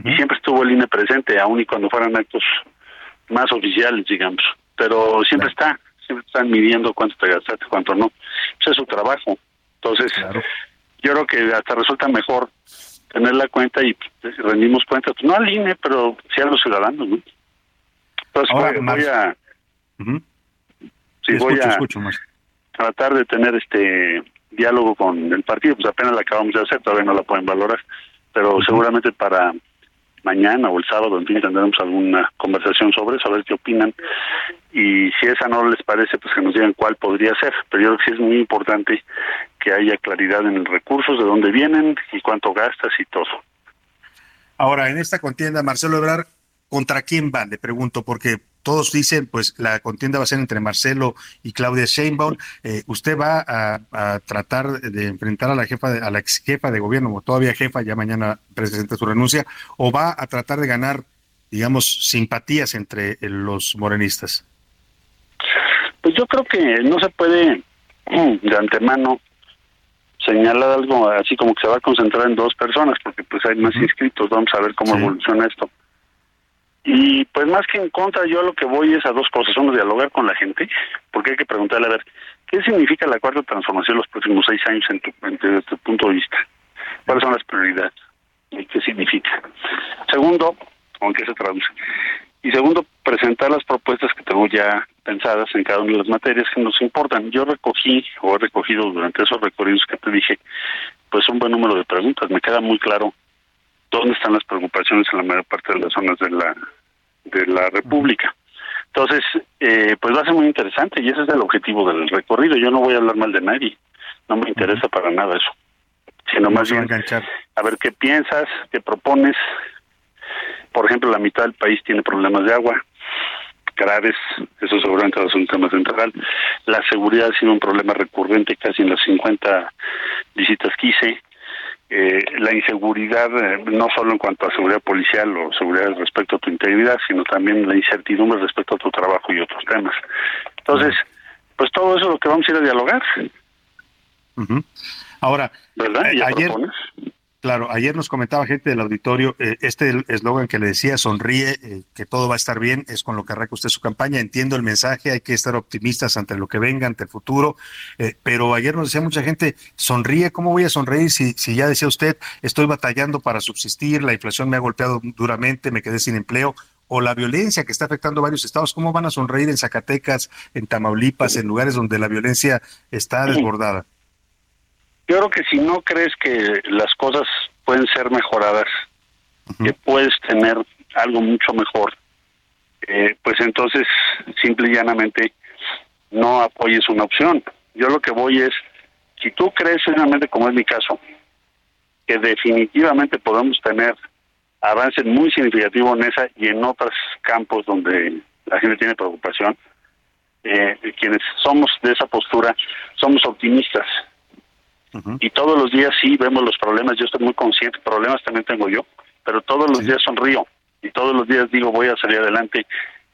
y siempre estuvo el INE presente, aun y cuando fueran actos más oficiales, digamos. Pero siempre está, siempre están midiendo cuánto te gastaste, cuánto no. Ese es su trabajo. Entonces, yo creo que hasta resulta mejor tener la cuenta y pues, rendimos cuenta, pues, no al INE, pero sí a los ciudadanos, ¿no? Entonces Ahora, voy, a Ujú. sí, voy a escucho, tratar de tener este diálogo con el partido, pues apenas la acabamos de hacer, todavía no la pueden valorar, pero seguramente para mañana o el sábado, en fin, tendremos alguna conversación sobre eso, a ver qué opinan. Y si esa no les parece, pues que nos digan cuál podría ser. Pero yo creo que sí es muy importante que haya claridad en los recursos, de dónde vienen y cuánto gastas y todo. Ahora, en esta contienda, Marcelo Ebrard, ¿contra quién va? Le pregunto, porque todos dicen, pues la contienda va a ser entre Marcelo y Claudia Sheinbaum. Eh, ¿Usted va a, a tratar de enfrentar a la jefa, de- a la ex jefa de gobierno, o todavía jefa, ya mañana presenta su renuncia, o va a tratar de ganar, digamos, simpatías entre eh, los morenistas? Pues yo creo que no se puede de antemano señalar algo así como que se va a concentrar en dos personas, porque pues hay más inscritos, vamos a ver cómo evoluciona esto. Y pues más que en contra, yo lo que voy es a dos cosas. Uno, dialogar con la gente, porque hay que preguntarle, a ver, ¿qué significa la cuarta transformación los próximos seis años en tu, punto de vista? ¿Cuáles son las prioridades? ¿Y qué significa? Segundo, ¿o en qué se traduce? Y segundo, presentar las propuestas que tengo ya pensadas en cada una de las materias que nos importan. Yo recogí, o he recogido durante esos recorridos que te dije, pues un buen número de preguntas. Me queda muy claro dónde están las preocupaciones en la mayor parte de las zonas de la de la República. Entonces, eh, pues va a ser muy interesante y ese es el objetivo del recorrido. Yo no voy a hablar mal de nadie, no me interesa para nada eso, sino más bien a ver qué piensas, qué propones. Por ejemplo, la mitad del país tiene problemas de agua graves, eso seguramente va a ser un tema central. La seguridad ha sido un problema recurrente casi en las 50 visitas que hice. Eh, la inseguridad, eh, no solo en cuanto a seguridad policial o seguridad respecto a tu integridad, sino también la incertidumbre respecto a tu trabajo y otros temas. Entonces, pues todo eso es lo que vamos a ir a dialogar. Ahora, ¿Verdad? ¿Y ya ayer, propones? Claro, ayer nos comentaba gente del auditorio, eh, este eslogan que le decía, sonríe, eh, que todo va a estar bien, es con lo que arranca usted su campaña. Entiendo el mensaje, hay que estar optimistas ante lo que venga, ante el futuro, eh, pero ayer nos decía mucha gente, sonríe, ¿cómo voy a sonreír si, si ya decía usted, estoy batallando para subsistir, la inflación me ha golpeado duramente, me quedé sin empleo? O la violencia que está afectando a varios estados, ¿cómo van a sonreír en Zacatecas, en Tamaulipas, en lugares donde la violencia está desbordada? Yo creo que si no crees que las cosas pueden ser mejoradas, que puedes tener algo mucho mejor, eh, pues entonces simple y llanamente no apoyes una opción. Yo lo que voy es, si tú crees realmente, como es mi caso, que definitivamente podemos tener avance muy significativo en esa y en otros campos donde la gente tiene preocupación, eh, quienes somos de esa postura somos optimistas y todos los días sí vemos los problemas, yo estoy muy consciente, problemas también tengo yo, pero todos los días sonrío y todos los días digo voy a salir adelante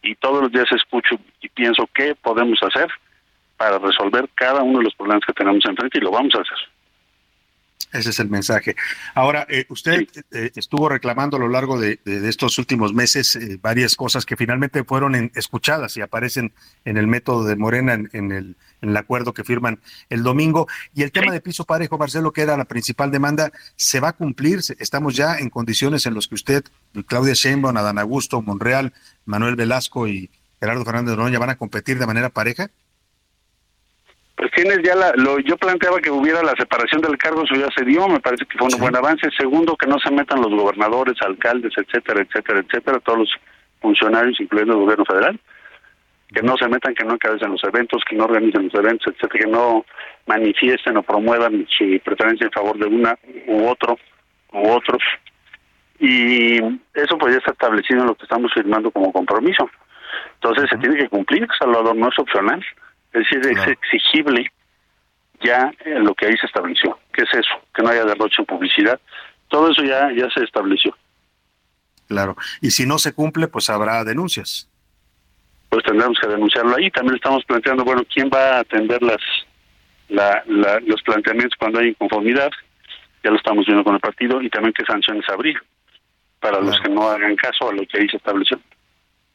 y todos los días escucho y pienso qué podemos hacer para resolver cada uno de los problemas que tenemos enfrente y lo vamos a hacer. Ese es el mensaje. Ahora, eh, usted eh, estuvo reclamando a lo largo de, estos últimos meses eh, varias cosas que finalmente fueron escuchadas y aparecen en el método de Morena, en, el, en el acuerdo que firman el domingo. Y el tema de piso parejo, Marcelo, que era la principal demanda, ¿se va a cumplir? Estamos ya en condiciones en las que usted, Claudia Sheinbaum, Adán Augusto, Monreal, Manuel Velasco y Gerardo Fernández de Noroña van a competir de manera pareja? Pues tienes ya la, lo, yo planteaba que hubiera la separación del cargo, eso ya se dio, me parece que fue un buen avance. Segundo, que no se metan los gobernadores, alcaldes, etcétera, etcétera, etcétera, todos los funcionarios, incluyendo el gobierno federal, que no se metan, que no encabecen los eventos, que no organicen los eventos, etcétera, que no manifiesten o promuevan su preferencia en favor de una u otro u otros. Y eso pues ya está establecido en lo que estamos firmando como compromiso. Entonces se tiene que cumplir, Salvador, no es opcional. Es decir, es exigible ya lo que ahí se estableció. ¿Qué es eso? Que no haya derroche en publicidad. Todo eso ya, ya se estableció. Claro. Y si no se cumple, pues habrá denuncias. Pues tendremos que denunciarlo ahí. También estamos planteando, bueno, ¿quién va a atender las la, los planteamientos cuando hay inconformidad? Ya lo estamos viendo con el partido. Y también qué sanciones abrir para los que no hagan caso a lo que ahí se estableció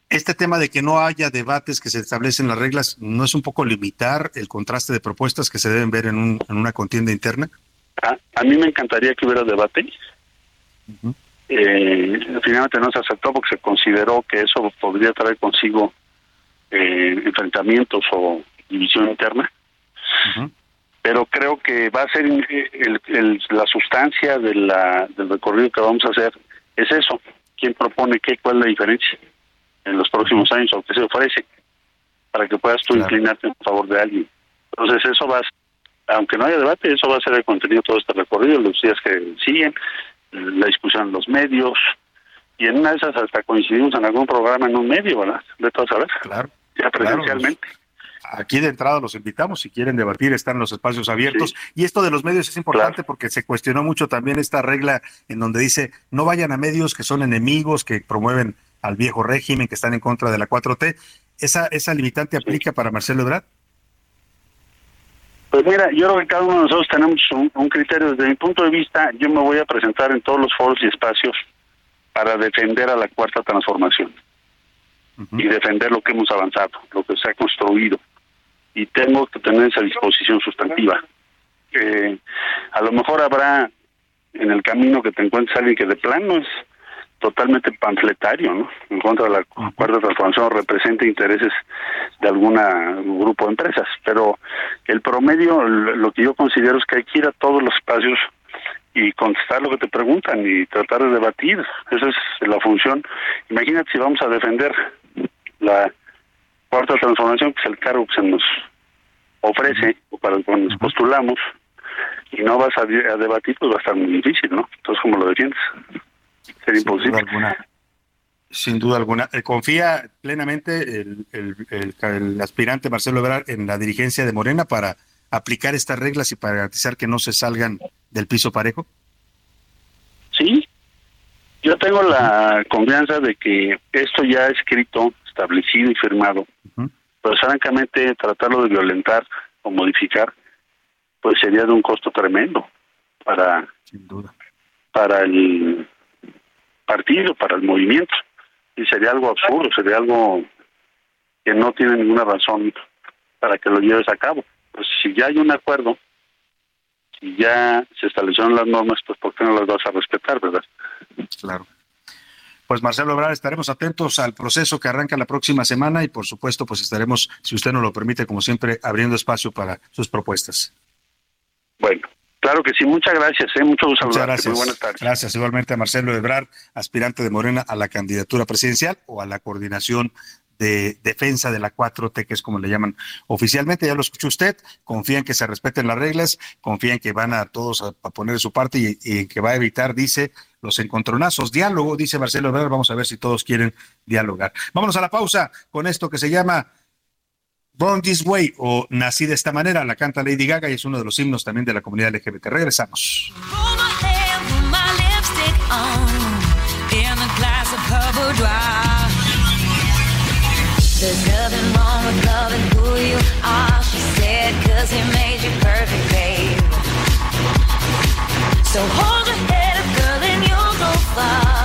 este tema de que no haya debates que se establecen las reglas, ¿no es un poco limitar el contraste de propuestas que se deben ver en, un, en una contienda interna? A, mí me encantaría que hubiera debate. eh, finalmente no se aceptó porque se consideró que eso podría traer consigo eh, enfrentamientos o división interna. Pero creo que va a ser el, la sustancia de la, del recorrido que vamos a hacer es eso. ¿Quién propone qué? ¿Cuál es la diferencia? En los próximos años o que se ofrece para que puedas tú inclinarte en favor de alguien. Entonces eso va, aunque no haya debate, eso va a ser el contenido de todo este recorrido, los días que siguen, la discusión en los medios, y en una de esas hasta coincidimos en algún programa en un medio, ¿verdad? De todas saber. Claro. Ya presencialmente. aquí de entrada los invitamos, si quieren debatir, están los espacios abiertos. Y esto de los medios es importante porque se cuestionó mucho también esta regla en donde dice no vayan a medios que son enemigos, que promueven al viejo régimen, que están en contra de la 4T. ¿Esa, esa limitante aplica para Marcelo Ebrard? Pues mira, yo creo que cada uno de nosotros tenemos un, criterio. Desde mi punto de vista, yo me voy a presentar en todos los foros y espacios para defender a la cuarta transformación y defender lo que hemos avanzado, lo que se ha construido. Y tengo que tener esa disposición sustantiva. Eh, a lo mejor habrá en el camino que te encuentres alguien que de plano es totalmente panfletario, ¿no? En contra de la cuarta transformación representa intereses de algún grupo de empresas, pero el promedio, lo que yo considero es que hay que ir a todos los espacios y contestar lo que te preguntan y tratar de debatir. Esa es la función. Imagínate si vamos a defender la cuarta transformación, que es el cargo que se nos ofrece o para el que nos postulamos, y no vas a, a debatir, pues va a estar muy difícil, ¿no? Entonces, ¿cómo lo defiendes? Sería imposible. alguna. Sin duda alguna. Eh, ¿Confía plenamente el, el, aspirante Marcelo Ebrard en la dirigencia de Morena para aplicar estas reglas y para garantizar que no se salgan del piso parejo? Sí, yo tengo la confianza de que esto ya escrito, establecido y firmado, pero francamente tratarlo de violentar o modificar, pues sería de un costo tremendo para Sin duda para el partido, para el movimiento. Y sería algo absurdo, sería algo que no tiene ninguna razón para que lo lleves a cabo. Pues si ya hay un acuerdo, si ya se establecieron las normas, pues ¿por qué no las vas a respetar, verdad? Claro. Pues Marcelo Ebrard, estaremos atentos al proceso que arranca la próxima semana y por supuesto pues estaremos, si usted nos lo permite, como siempre, abriendo espacio para sus propuestas. Bueno, claro que sí, muchas gracias, ¿eh? mucho gusto Muchas gracias. muy buenas tardes. Gracias igualmente a Marcelo Ebrard, aspirante de Morena a la candidatura presidencial o a la coordinación de defensa de la 4T, que es como le llaman oficialmente. Ya lo escuchó usted, confían que se respeten las reglas, confían que van a todos a, a poner de su parte y, y que va a evitar, dice, los encontronazos. Diálogo, dice Marcelo Ebrard, vamos a ver si todos quieren dialogar. Vámonos a la pausa con esto que se llama Born This Way o Nací de esta manera. La canta Lady Gaga y es uno de los himnos también de la comunidad LGBT. Regresamos. So hold head girl, and you'll go.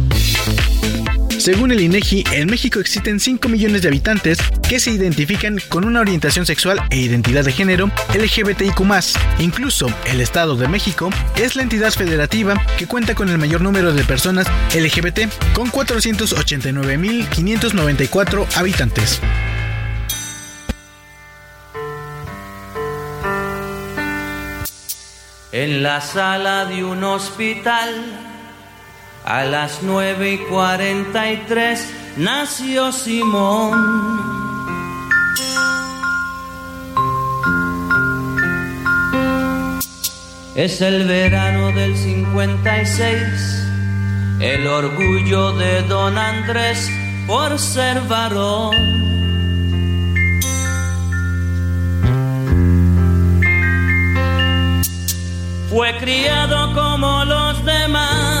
Según el INEGI, en México existen 5 millones de habitantes que se identifican con una orientación sexual e identidad de género LGBTIQ+. Incluso el Estado de México es la entidad federativa que cuenta con el mayor número de personas LGBT, con 489.594 habitantes. En la sala de un hospital, a las nueve y cuarenta y tres, nació Simón. Es el verano del 56, el orgullo de don Andrés por ser varón. Fue criado como los demás,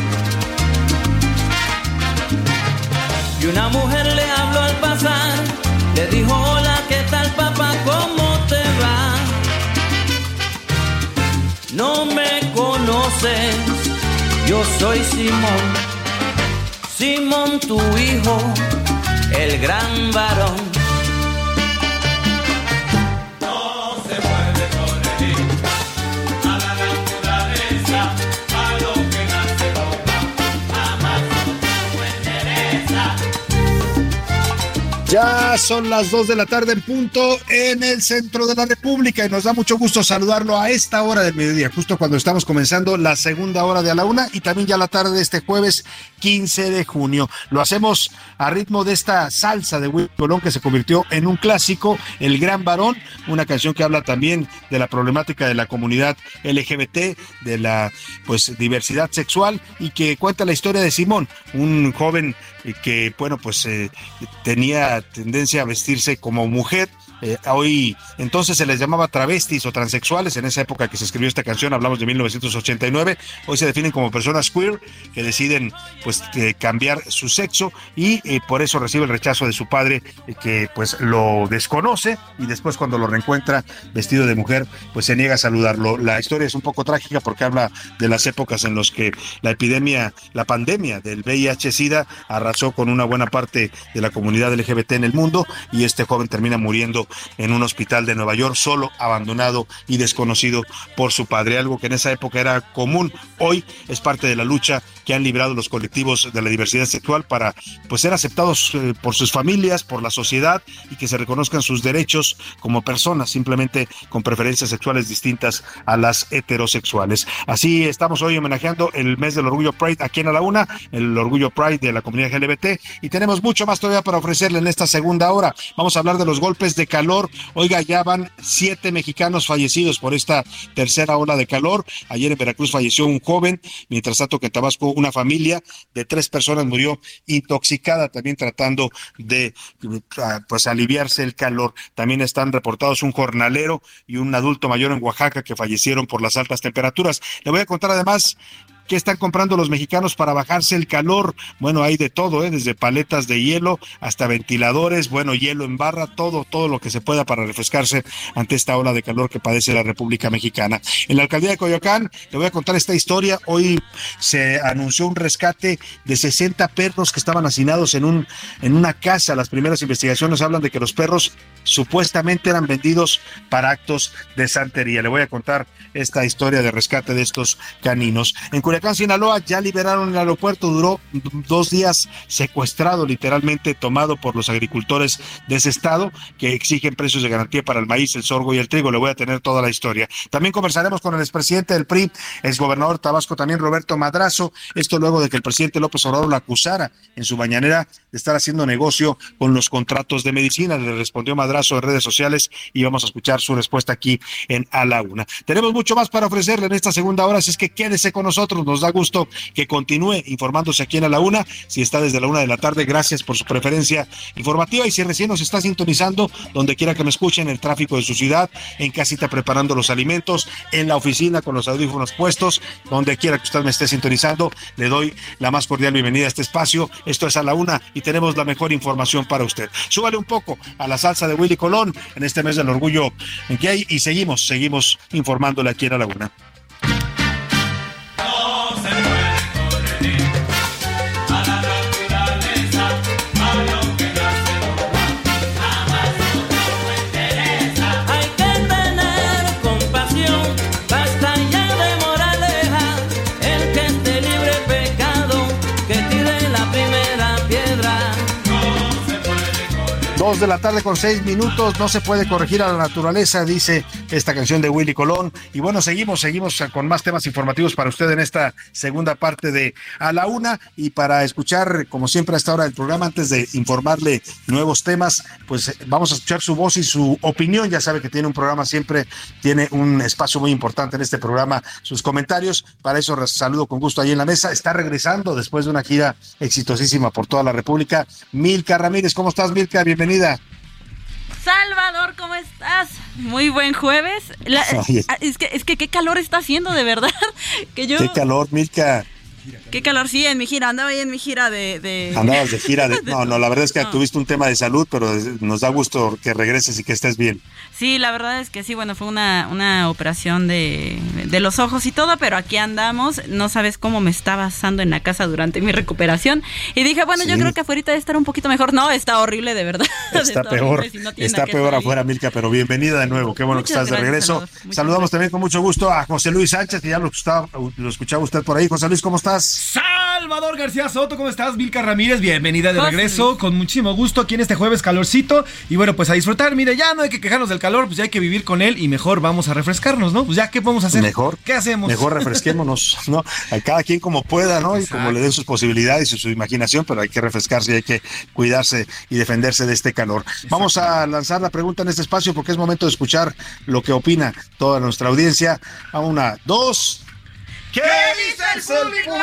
Y una mujer le habló al pasar, le dijo, hola, ¿qué tal papá? ¿Cómo te va? No me conoces, yo soy Simón, Simón tu hijo, el gran varón. Ya son las 2 de la tarde en punto en el centro de la República y nos da mucho gusto saludarlo a esta hora del mediodía, justo cuando estamos comenzando la segunda hora de a la una y también ya la tarde de este jueves 15 de junio. Lo hacemos a ritmo de esta salsa de Will Colón que se convirtió en un clásico, El Gran Varón, una canción que habla también de la problemática de la comunidad LGBT, de la pues diversidad sexual y que cuenta la historia de Simón, un joven que bueno pues eh, tenía tendencia a vestirse como mujer eh, hoy entonces se les llamaba travestis o transexuales, en esa época que se escribió esta canción, hablamos de 1989, hoy se definen como personas queer que deciden pues eh, cambiar su sexo y eh, por eso recibe el rechazo de su padre que pues lo desconoce y después cuando lo reencuentra vestido de mujer pues se niega a saludarlo. La historia es un poco trágica porque habla de las épocas en las que la epidemia, la pandemia del VIH-Sida arrasó con una buena parte de la comunidad LGBT en el mundo y este joven termina muriendo en un hospital de Nueva York solo, abandonado y desconocido por su padre, algo que en esa época era común. Hoy es parte de la lucha han librado los colectivos de la diversidad sexual para pues ser aceptados eh, por sus familias, por la sociedad y que se reconozcan sus derechos como personas, simplemente con preferencias sexuales distintas a las heterosexuales. Así estamos hoy homenajeando el mes del orgullo Pride aquí en A la Una, el orgullo Pride de la comunidad LGBT y tenemos mucho más todavía para ofrecerle en esta segunda hora. Vamos a hablar de los golpes de calor. Oiga, ya van siete mexicanos fallecidos por esta tercera ola de calor. Ayer en Veracruz falleció un joven, mientras tanto que en Tabasco una familia de tres personas murió intoxicada también tratando de pues aliviarse el calor. También están reportados un jornalero y un adulto mayor en Oaxaca que fallecieron por las altas temperaturas. Le voy a contar además ¿Qué están comprando los mexicanos para bajarse el calor? Bueno, hay de todo, ¿eh? desde paletas de hielo hasta ventiladores, bueno, hielo en barra, todo, todo lo que se pueda para refrescarse ante esta ola de calor que padece la República Mexicana. En la alcaldía de Coyoacán, le voy a contar esta historia. Hoy se anunció un rescate de 60 perros que estaban hacinados en, un, en una casa. Las primeras investigaciones hablan de que los perros supuestamente eran vendidos para actos de santería. Le voy a contar esta historia de rescate de estos caninos. En Culiacán, Sinaloa, ya liberaron el aeropuerto, duró dos días secuestrado, literalmente tomado por los agricultores de ese estado que exigen precios de garantía para el maíz, el sorgo y el trigo. Le voy a tener toda la historia. También conversaremos con el expresidente del PRI, exgobernador de Tabasco, también Roberto Madrazo. Esto luego de que el presidente López Obrador lo acusara en su mañanera de estar haciendo negocio con los contratos de medicina. Le respondió Madrazo en redes sociales y vamos a escuchar su respuesta aquí en A la Una. Tenemos mucho más para ofrecerle en esta segunda hora, así es que quédese con nosotros. Nos da gusto que continúe informándose aquí en A la Una. Si está desde la una de la tarde, gracias por su preferencia informativa. Y si recién nos está sintonizando, donde quiera que me escuchen, en el tráfico de su ciudad, en casita preparando los alimentos, en la oficina con los audífonos puestos, donde quiera que usted me esté sintonizando, le doy la más cordial bienvenida a este espacio. Esto es A la Una y tenemos la mejor información para usted. Súbale un poco a la salsa de Willy Colón en este mes del orgullo en y seguimos, seguimos informándole aquí en la Una. De la tarde con seis minutos, no se puede corregir a la naturaleza, dice esta canción de Willy Colón. Y bueno, seguimos, seguimos con más temas informativos para usted en esta segunda parte de A la Una. Y para escuchar, como siempre, a esta hora del programa, antes de informarle nuevos temas, pues vamos a escuchar su voz y su opinión. Ya sabe que tiene un programa, siempre tiene un espacio muy importante en este programa, sus comentarios. Para eso saludo con gusto ahí en la mesa. Está regresando después de una gira exitosísima por toda la República. Milka Ramírez, ¿cómo estás, Milka? Bienvenida. Salvador, ¿cómo estás? Muy buen jueves. La- ah, es, que, es que qué calor está haciendo, de verdad. Que yo, Qué calor, Milka. qué calor, sí, en mi gira, andaba ahí en mi gira de... de- Andabas de gira. De... No, no, la verdad es que No. tuviste un tema de salud, pero nos da gusto que regreses y que estés bien. Sí, la verdad es que sí, bueno, fue una, una operación de, de los ojos y todo, pero aquí andamos. No sabes cómo me estaba asando en la casa durante mi recuperación. Y dije, bueno, yo creo que afuera debe estar un poquito mejor. No, está horrible, de verdad. Está peor, si no tiene está peor salir. afuera, Milka, pero bienvenida de nuevo. Qué bueno que estás de regreso. Saludamos también con mucho gusto a José Luis Sánchez, que ya lo escuchaba, lo escuchaba usted por ahí. José Luis, ¿cómo estás? Salvador García Soto, ¿cómo estás? Milka Ramírez, bienvenida de José regreso, con muchísimo gusto aquí en este jueves calorcito. Y bueno, pues a disfrutar, mire, ya no hay que quejarnos del calor, pues ya hay que vivir con él y mejor vamos a refrescarnos, ¿no? Pues ya, ¿qué podemos hacer? Mejor. ¿Qué hacemos? Mejor refresquémonos, ¿no? A cada quien como pueda, ¿no? Y como le den sus posibilidades y su imaginación, pero hay que refrescarse y hay que cuidarse y defenderse de este calor. Vamos a lanzar la pregunta en este espacio porque es momento de escuchar lo que opina toda nuestra audiencia. A una, dos. ¿Qué dice el público?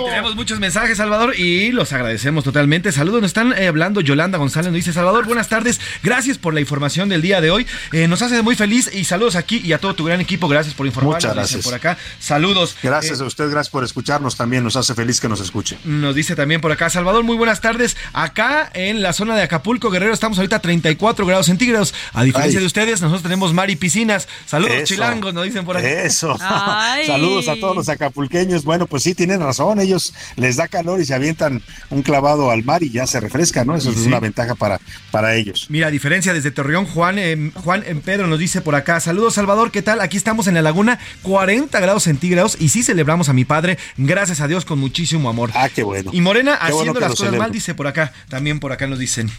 Y tenemos muchos mensajes, Salvador, y los agradecemos totalmente. Saludos, nos están eh, hablando Yolanda González, nos dice Salvador, buenas tardes, gracias por la información del día de hoy. Eh, nos hace muy feliz y saludos aquí y a todo tu gran equipo, gracias por informarnos. Muchas gracias. Por acá, saludos. Gracias Eh, a usted, gracias por escucharnos también. Nos hace feliz que nos escuche. Nos dice también por acá, Salvador, muy buenas tardes. Acá en la zona de Acapulco, Guerrero, estamos ahorita a 34 grados centígrados. A diferencia Ay. de ustedes, nosotros tenemos mar y piscinas. Saludos, Eso. chilangos, nos dicen por acá. Eso. Ay. Saludos a todos los acapulqueños. Bueno, pues sí, tienen razón. Ellos les da calor y se avientan un clavado al mar y ya se refresca, ¿no? Eso es una ventaja para, para ellos. Mira, a diferencia desde Torreón, Juan, em, Juan en Pedro nos dice por acá, saludos Salvador, ¿qué tal? Aquí estamos en la laguna, 40 grados centígrados y sí celebramos a mi padre, gracias a Dios, con muchísimo amor. Ah, qué bueno. Y Morena Qué haciendo las cosas celebro. mal, dice por acá, también por acá nos dicen.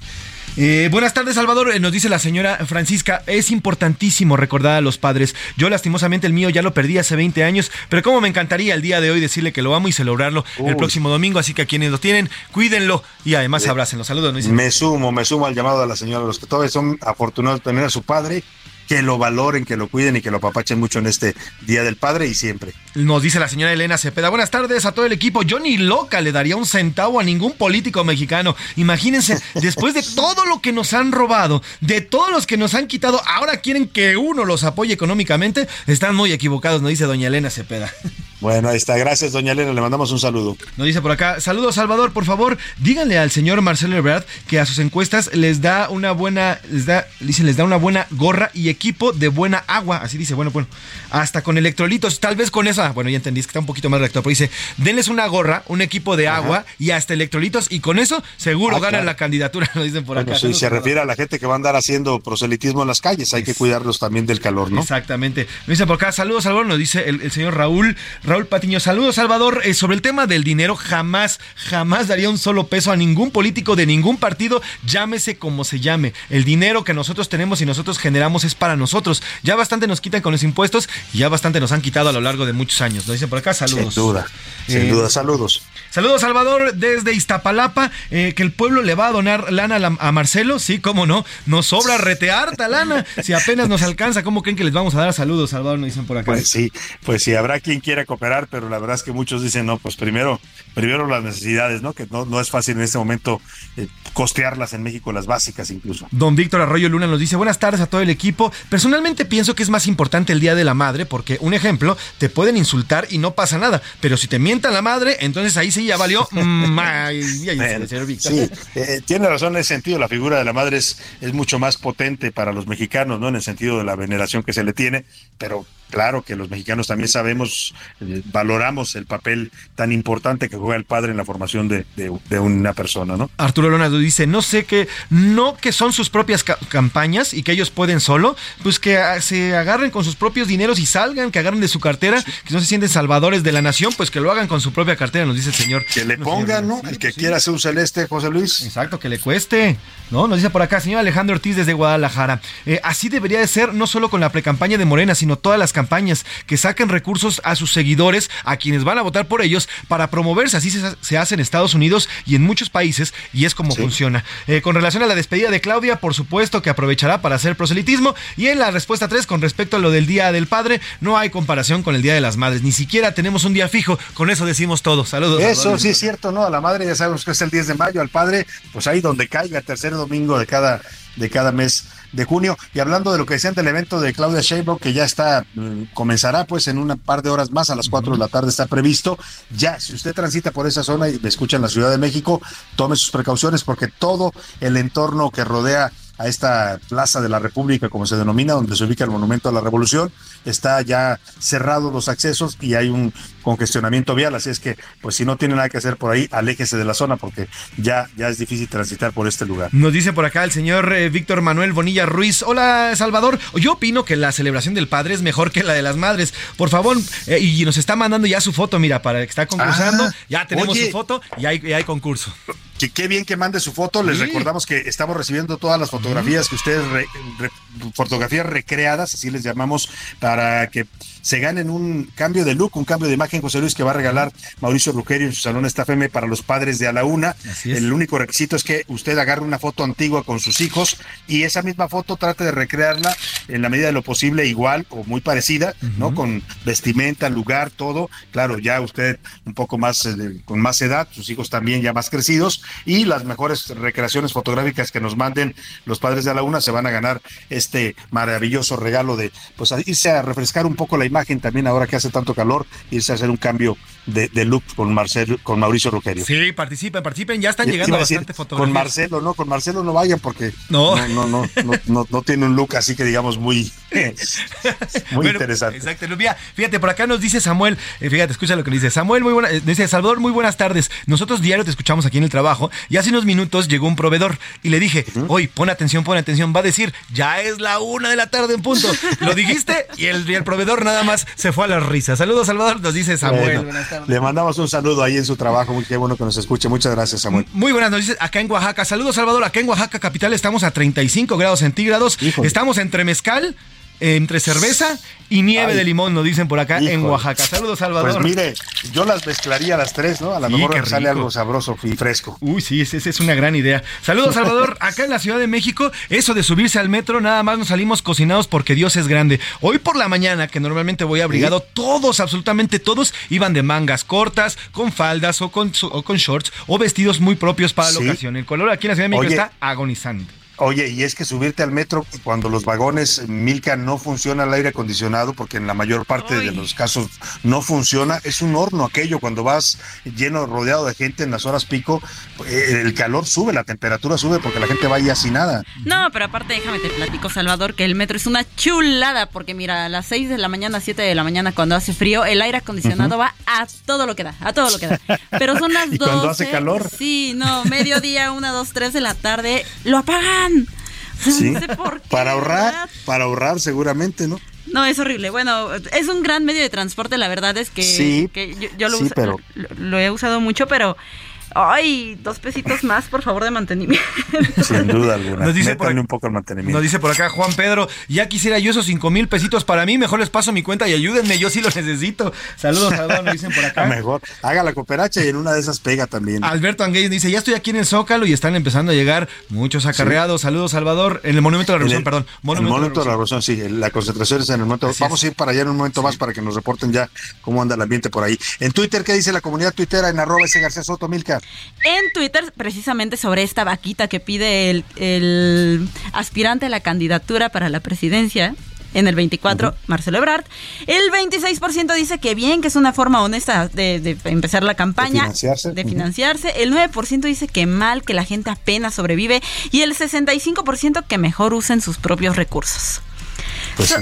Eh, buenas tardes, Salvador. Eh, Nos dice la señora Francisca, es importantísimo recordar a los padres. Yo lastimosamente el mío ya lo perdí hace 20 años, pero como me encantaría el día de hoy decirle que lo amo y celebrarlo el próximo domingo, así que a quienes lo tienen, cuídenlo y además abrácenlo. Saludos, nos. Me sumo, me sumo al llamado de la señora. Los que todavía son afortunados de tener a su padre, que lo valoren, que lo cuiden y que lo apapachen mucho en este Día del Padre y siempre. Nos dice la señora Elena Cepeda. Buenas tardes a todo el equipo. Yo ni loca le daría un centavo a ningún político mexicano. Imagínense, después de todo lo que nos han robado, de todos los que nos han quitado, ahora quieren que uno los apoye económicamente. Están muy equivocados, nos dice doña Elena Cepeda. Bueno, ahí está. Gracias, doña Elena. Le mandamos un saludo. Nos dice por acá, saludos Salvador, por favor, díganle al señor Marcelo Ebrard que a sus encuestas les da una buena, les da, dice, les da una buena gorra y equipo de buena agua, así dice, bueno, bueno, hasta con electrolitos, tal vez con esa, bueno, ya entendí, es que está un poquito más recto, pero dice, denles una gorra, un equipo de agua y hasta electrolitos y con eso seguro Ah, ganan claro. la candidatura, nos dicen por Bueno, acá. sí, se refiere a la gente que va a andar haciendo proselitismo en las calles. Hay que cuidarlos también del calor, ¿no? Exactamente. Nos dice por acá, saludos Salvador, nos dice el, el señor Raúl, Raúl Patiño, saludos Salvador, Eh, sobre el tema del dinero, jamás, jamás daría un solo peso a ningún político de ningún partido, llámese como se llame. El dinero que nosotros tenemos y nosotros generamos es para nosotros. Ya bastante nos quitan con los impuestos y ya bastante nos han quitado a lo largo de muchos años. Nos dicen por acá, saludos. Sin duda, sin Eh, duda. Saludos. Saludos Salvador desde Iztapalapa, eh, que el pueblo le va a donar lana a, Marcelo, sí, cómo no, nos sobra retearta lana, si apenas nos alcanza, ¿cómo creen que les vamos a dar saludos, Salvador? Nos dicen por acá. Pues sí, pues sí, habrá quien quiera cooperar, pero la verdad es que muchos dicen, no, pues primero, primero las necesidades, ¿no? Que no, no es fácil en este momento eh, costearlas en México, las básicas incluso. Don Víctor Arroyo Luna nos dice, buenas tardes a todo el equipo. Personalmente pienso que es más importante el Día de la Madre porque, un ejemplo, te pueden insultar y no pasa nada, pero si te mientan la madre, entonces ahí sí ya valió. ay, ay, Bueno, señor Víctor. Sí, eh, tiene razón en ese sentido. La figura de la madre es, es mucho más potente para los mexicanos, ¿no? En el sentido de la veneración que se le tiene, pero claro que los mexicanos también sabemos, eh, valoramos el papel tan importante que juega el padre en la formación de, de- de una persona, ¿no? Arturo Lona nos dice, no sé qué, no que son sus propias ca- campañas y que ellos pueden solo, pues que ah, se agarren con sus propios dineros y salgan, que agarren de su cartera, que no se sienten salvadores de la nación, pues que lo hagan con su propia cartera, nos dice el señor. Que le pongan, ¿no? El que quiera hacer un celeste, José Luis. Exacto, que le cueste. ¿No? Nos dice por acá, señor Alejandro Ortiz desde Guadalajara. Eh, así debería de ser, no solo con la precampaña de Morena, sino todas las campañas, que saquen recursos a sus seguidores, a quienes van a votar por ellos, para promoverse. Así se, se hace en Estados Unidos y en muchos países, y es como funciona. Eh, con relación a la despedida de Claudia, por supuesto que aprovechará para hacer proselitismo. Y en la respuesta 3, con respecto a lo del Día del Padre, no hay comparación con el Día de las Madres. Ni siquiera tenemos un día fijo. Con eso decimos todo. Saludos. Eso sí es cierto, ¿no? A la madre ya sabemos que es el 10 de mayo, al padre, pues ahí donde caiga, tercer domingo de cada, de cada mes de junio. Y hablando de lo que decían del evento de Claudia Sheinbaum, que ya está, mm, comenzará pues en una par de horas más, a las 4 de la tarde está previsto. Ya, si usted transita por esa zona y me escucha en la Ciudad de México, tome sus precauciones porque todo el entorno que rodea a esta Plaza de la República, como se denomina, donde se ubica el Monumento a la Revolución, está ya cerrados los accesos y hay un congestionamiento vial, así es que, pues si no tiene nada que hacer por ahí, aléjese de la zona porque ya, ya es difícil transitar por este lugar. Nos dice por acá el señor eh, Víctor Manuel Bonilla Ruiz. Hola, Salvador. Yo opino que la celebración del padre es mejor que la de las madres. Por favor, eh, y nos está mandando ya su foto, mira, para que está concursando. Ah, ya tenemos oye. su foto y hay, y hay concurso. Que qué bien que mande su foto. Les Sí. recordamos que estamos recibiendo todas las fotografías que ustedes, re- re- fotografías recreadas, así les llamamos, para que se ganen un cambio de look, un cambio de imagen, José Luis, que va a regalar Mauricio Rugerio en su salón Esta FM para los padres de a la una. El único requisito es que usted agarre una foto antigua con sus hijos y esa misma foto trate de recrearla en la medida de lo posible igual o muy parecida, ¿no? Con vestimenta, lugar, todo. Claro, ya usted un poco más eh, con más edad, sus hijos también ya más crecidos y las mejores recreaciones fotográficas que nos manden los padres de la una se van a ganar este maravilloso regalo de pues a irse a refrescar un poco la imagen también ahora que hace tanto calor, irse a hacer un cambio de, de look con Marcelo, con Mauricio Rugerio. Sí, participen, participen. Ya están llegando decir, bastante con fotografías. Marcelo, no, con Marcelo no vayan porque No. no, no, no, no, tiene un look así que digamos muy, muy Bueno, interesante. Exacto. Mira, fíjate, por acá nos dice Samuel, eh, fíjate, escucha lo que dice. Samuel, muy buena, eh, dice Salvador, muy buenas tardes. Nosotros diario te escuchamos aquí en el trabajo y hace unos minutos llegó un proveedor y le dije, hoy pon atención, pon atención, va a decir, ya es la una de la tarde en punto. Lo dijiste y el, y el proveedor nada más se fue a las risas. Saludos, Salvador, nos dice Samuel. Bueno, le mandamos un saludo ahí en su trabajo, muy qué bueno que nos escuche. Muchas gracias, Samuel. Muy buenas noticias acá en Oaxaca. Saludos, Salvador. Acá en Oaxaca, capital, estamos a 35 grados centígrados. Estamos entre mezcal, entre cerveza y nieve Ay. de limón, nos dicen por acá en. Oaxaca. Saludos, Salvador. Pues mire, yo las mezclaría a las tres, ¿no? A lo Sí, mejor sale algo sabroso y fresco. Uy, sí, esa es una gran idea. Saludos, Salvador. Acá en la Ciudad de México, eso de subirse al metro, nada más nos salimos cocinados porque Dios es grande. Hoy por la mañana, que normalmente voy abrigado, todos, absolutamente todos, iban de mangas cortas, con faldas o con, o con shorts o vestidos muy propios para la Sí. ocasión. El color aquí en la Ciudad de México Oye. está agonizante. Oye, y es que subirte al metro cuando los vagones Milka no funciona el aire acondicionado, porque en la mayor parte de los casos no funciona, es un horno aquello. Cuando vas lleno, rodeado de gente en las horas pico, eh, el calor sube, la temperatura sube porque la gente va ya sin nada. No, pero aparte déjame te platico, Salvador, que el metro es una chulada, porque mira, a las 6 de la mañana, 7 de la mañana, cuando hace frío, el aire acondicionado va a todo lo que da, a todo lo que da. Pero son las ¿Y 12. cuando hace calor? Sí, no, mediodía, 1, 2, 3 de la tarde, lo apagan. Sí. No sé por qué. Para ahorrar, ¿verdad? para ahorrar seguramente, ¿no? No, es horrible. Bueno, es un gran medio de transporte, la verdad es que, Sí, que yo, yo lo, sí, uso- pero- lo, lo he usado mucho, pero... Ay, dos pesitos más, por favor, de mantenimiento. Sin duda alguna. Nos dice por Métanle ac- un poco el mantenimiento. Nos dice por acá Juan Pedro, ya quisiera yo esos cinco mil pesitos para mí, mejor les paso mi cuenta y ayúdenme, yo sí los necesito. Saludos, Salvador, nos dicen por acá. Mejor, haga la cooperacha y en una de esas pega también. Alberto Anguey dice, ya estoy aquí en el Zócalo y están empezando a llegar muchos acarreados. Saludos, Salvador. En el Monumento de la Revolución, el- perdón. el momento de la revolución, sí, la concentración es en el momento. Vamos a ir para allá en un momento más para que nos reporten ya cómo anda el ambiente por ahí. En Twitter, ¿qué dice la comunidad tuitera en arroba ese García Soto Milka? En Twitter, precisamente sobre esta vaquita que pide el, el aspirante a la candidatura para la presidencia en el 24, Marcelo Ebrard, el 26% dice que bien, que es una forma honesta de, de empezar la campaña. De financiarse. de financiarse. El 9% dice que mal, que la gente apenas sobrevive. Y el 65% que mejor usen sus propios recursos. Pues So-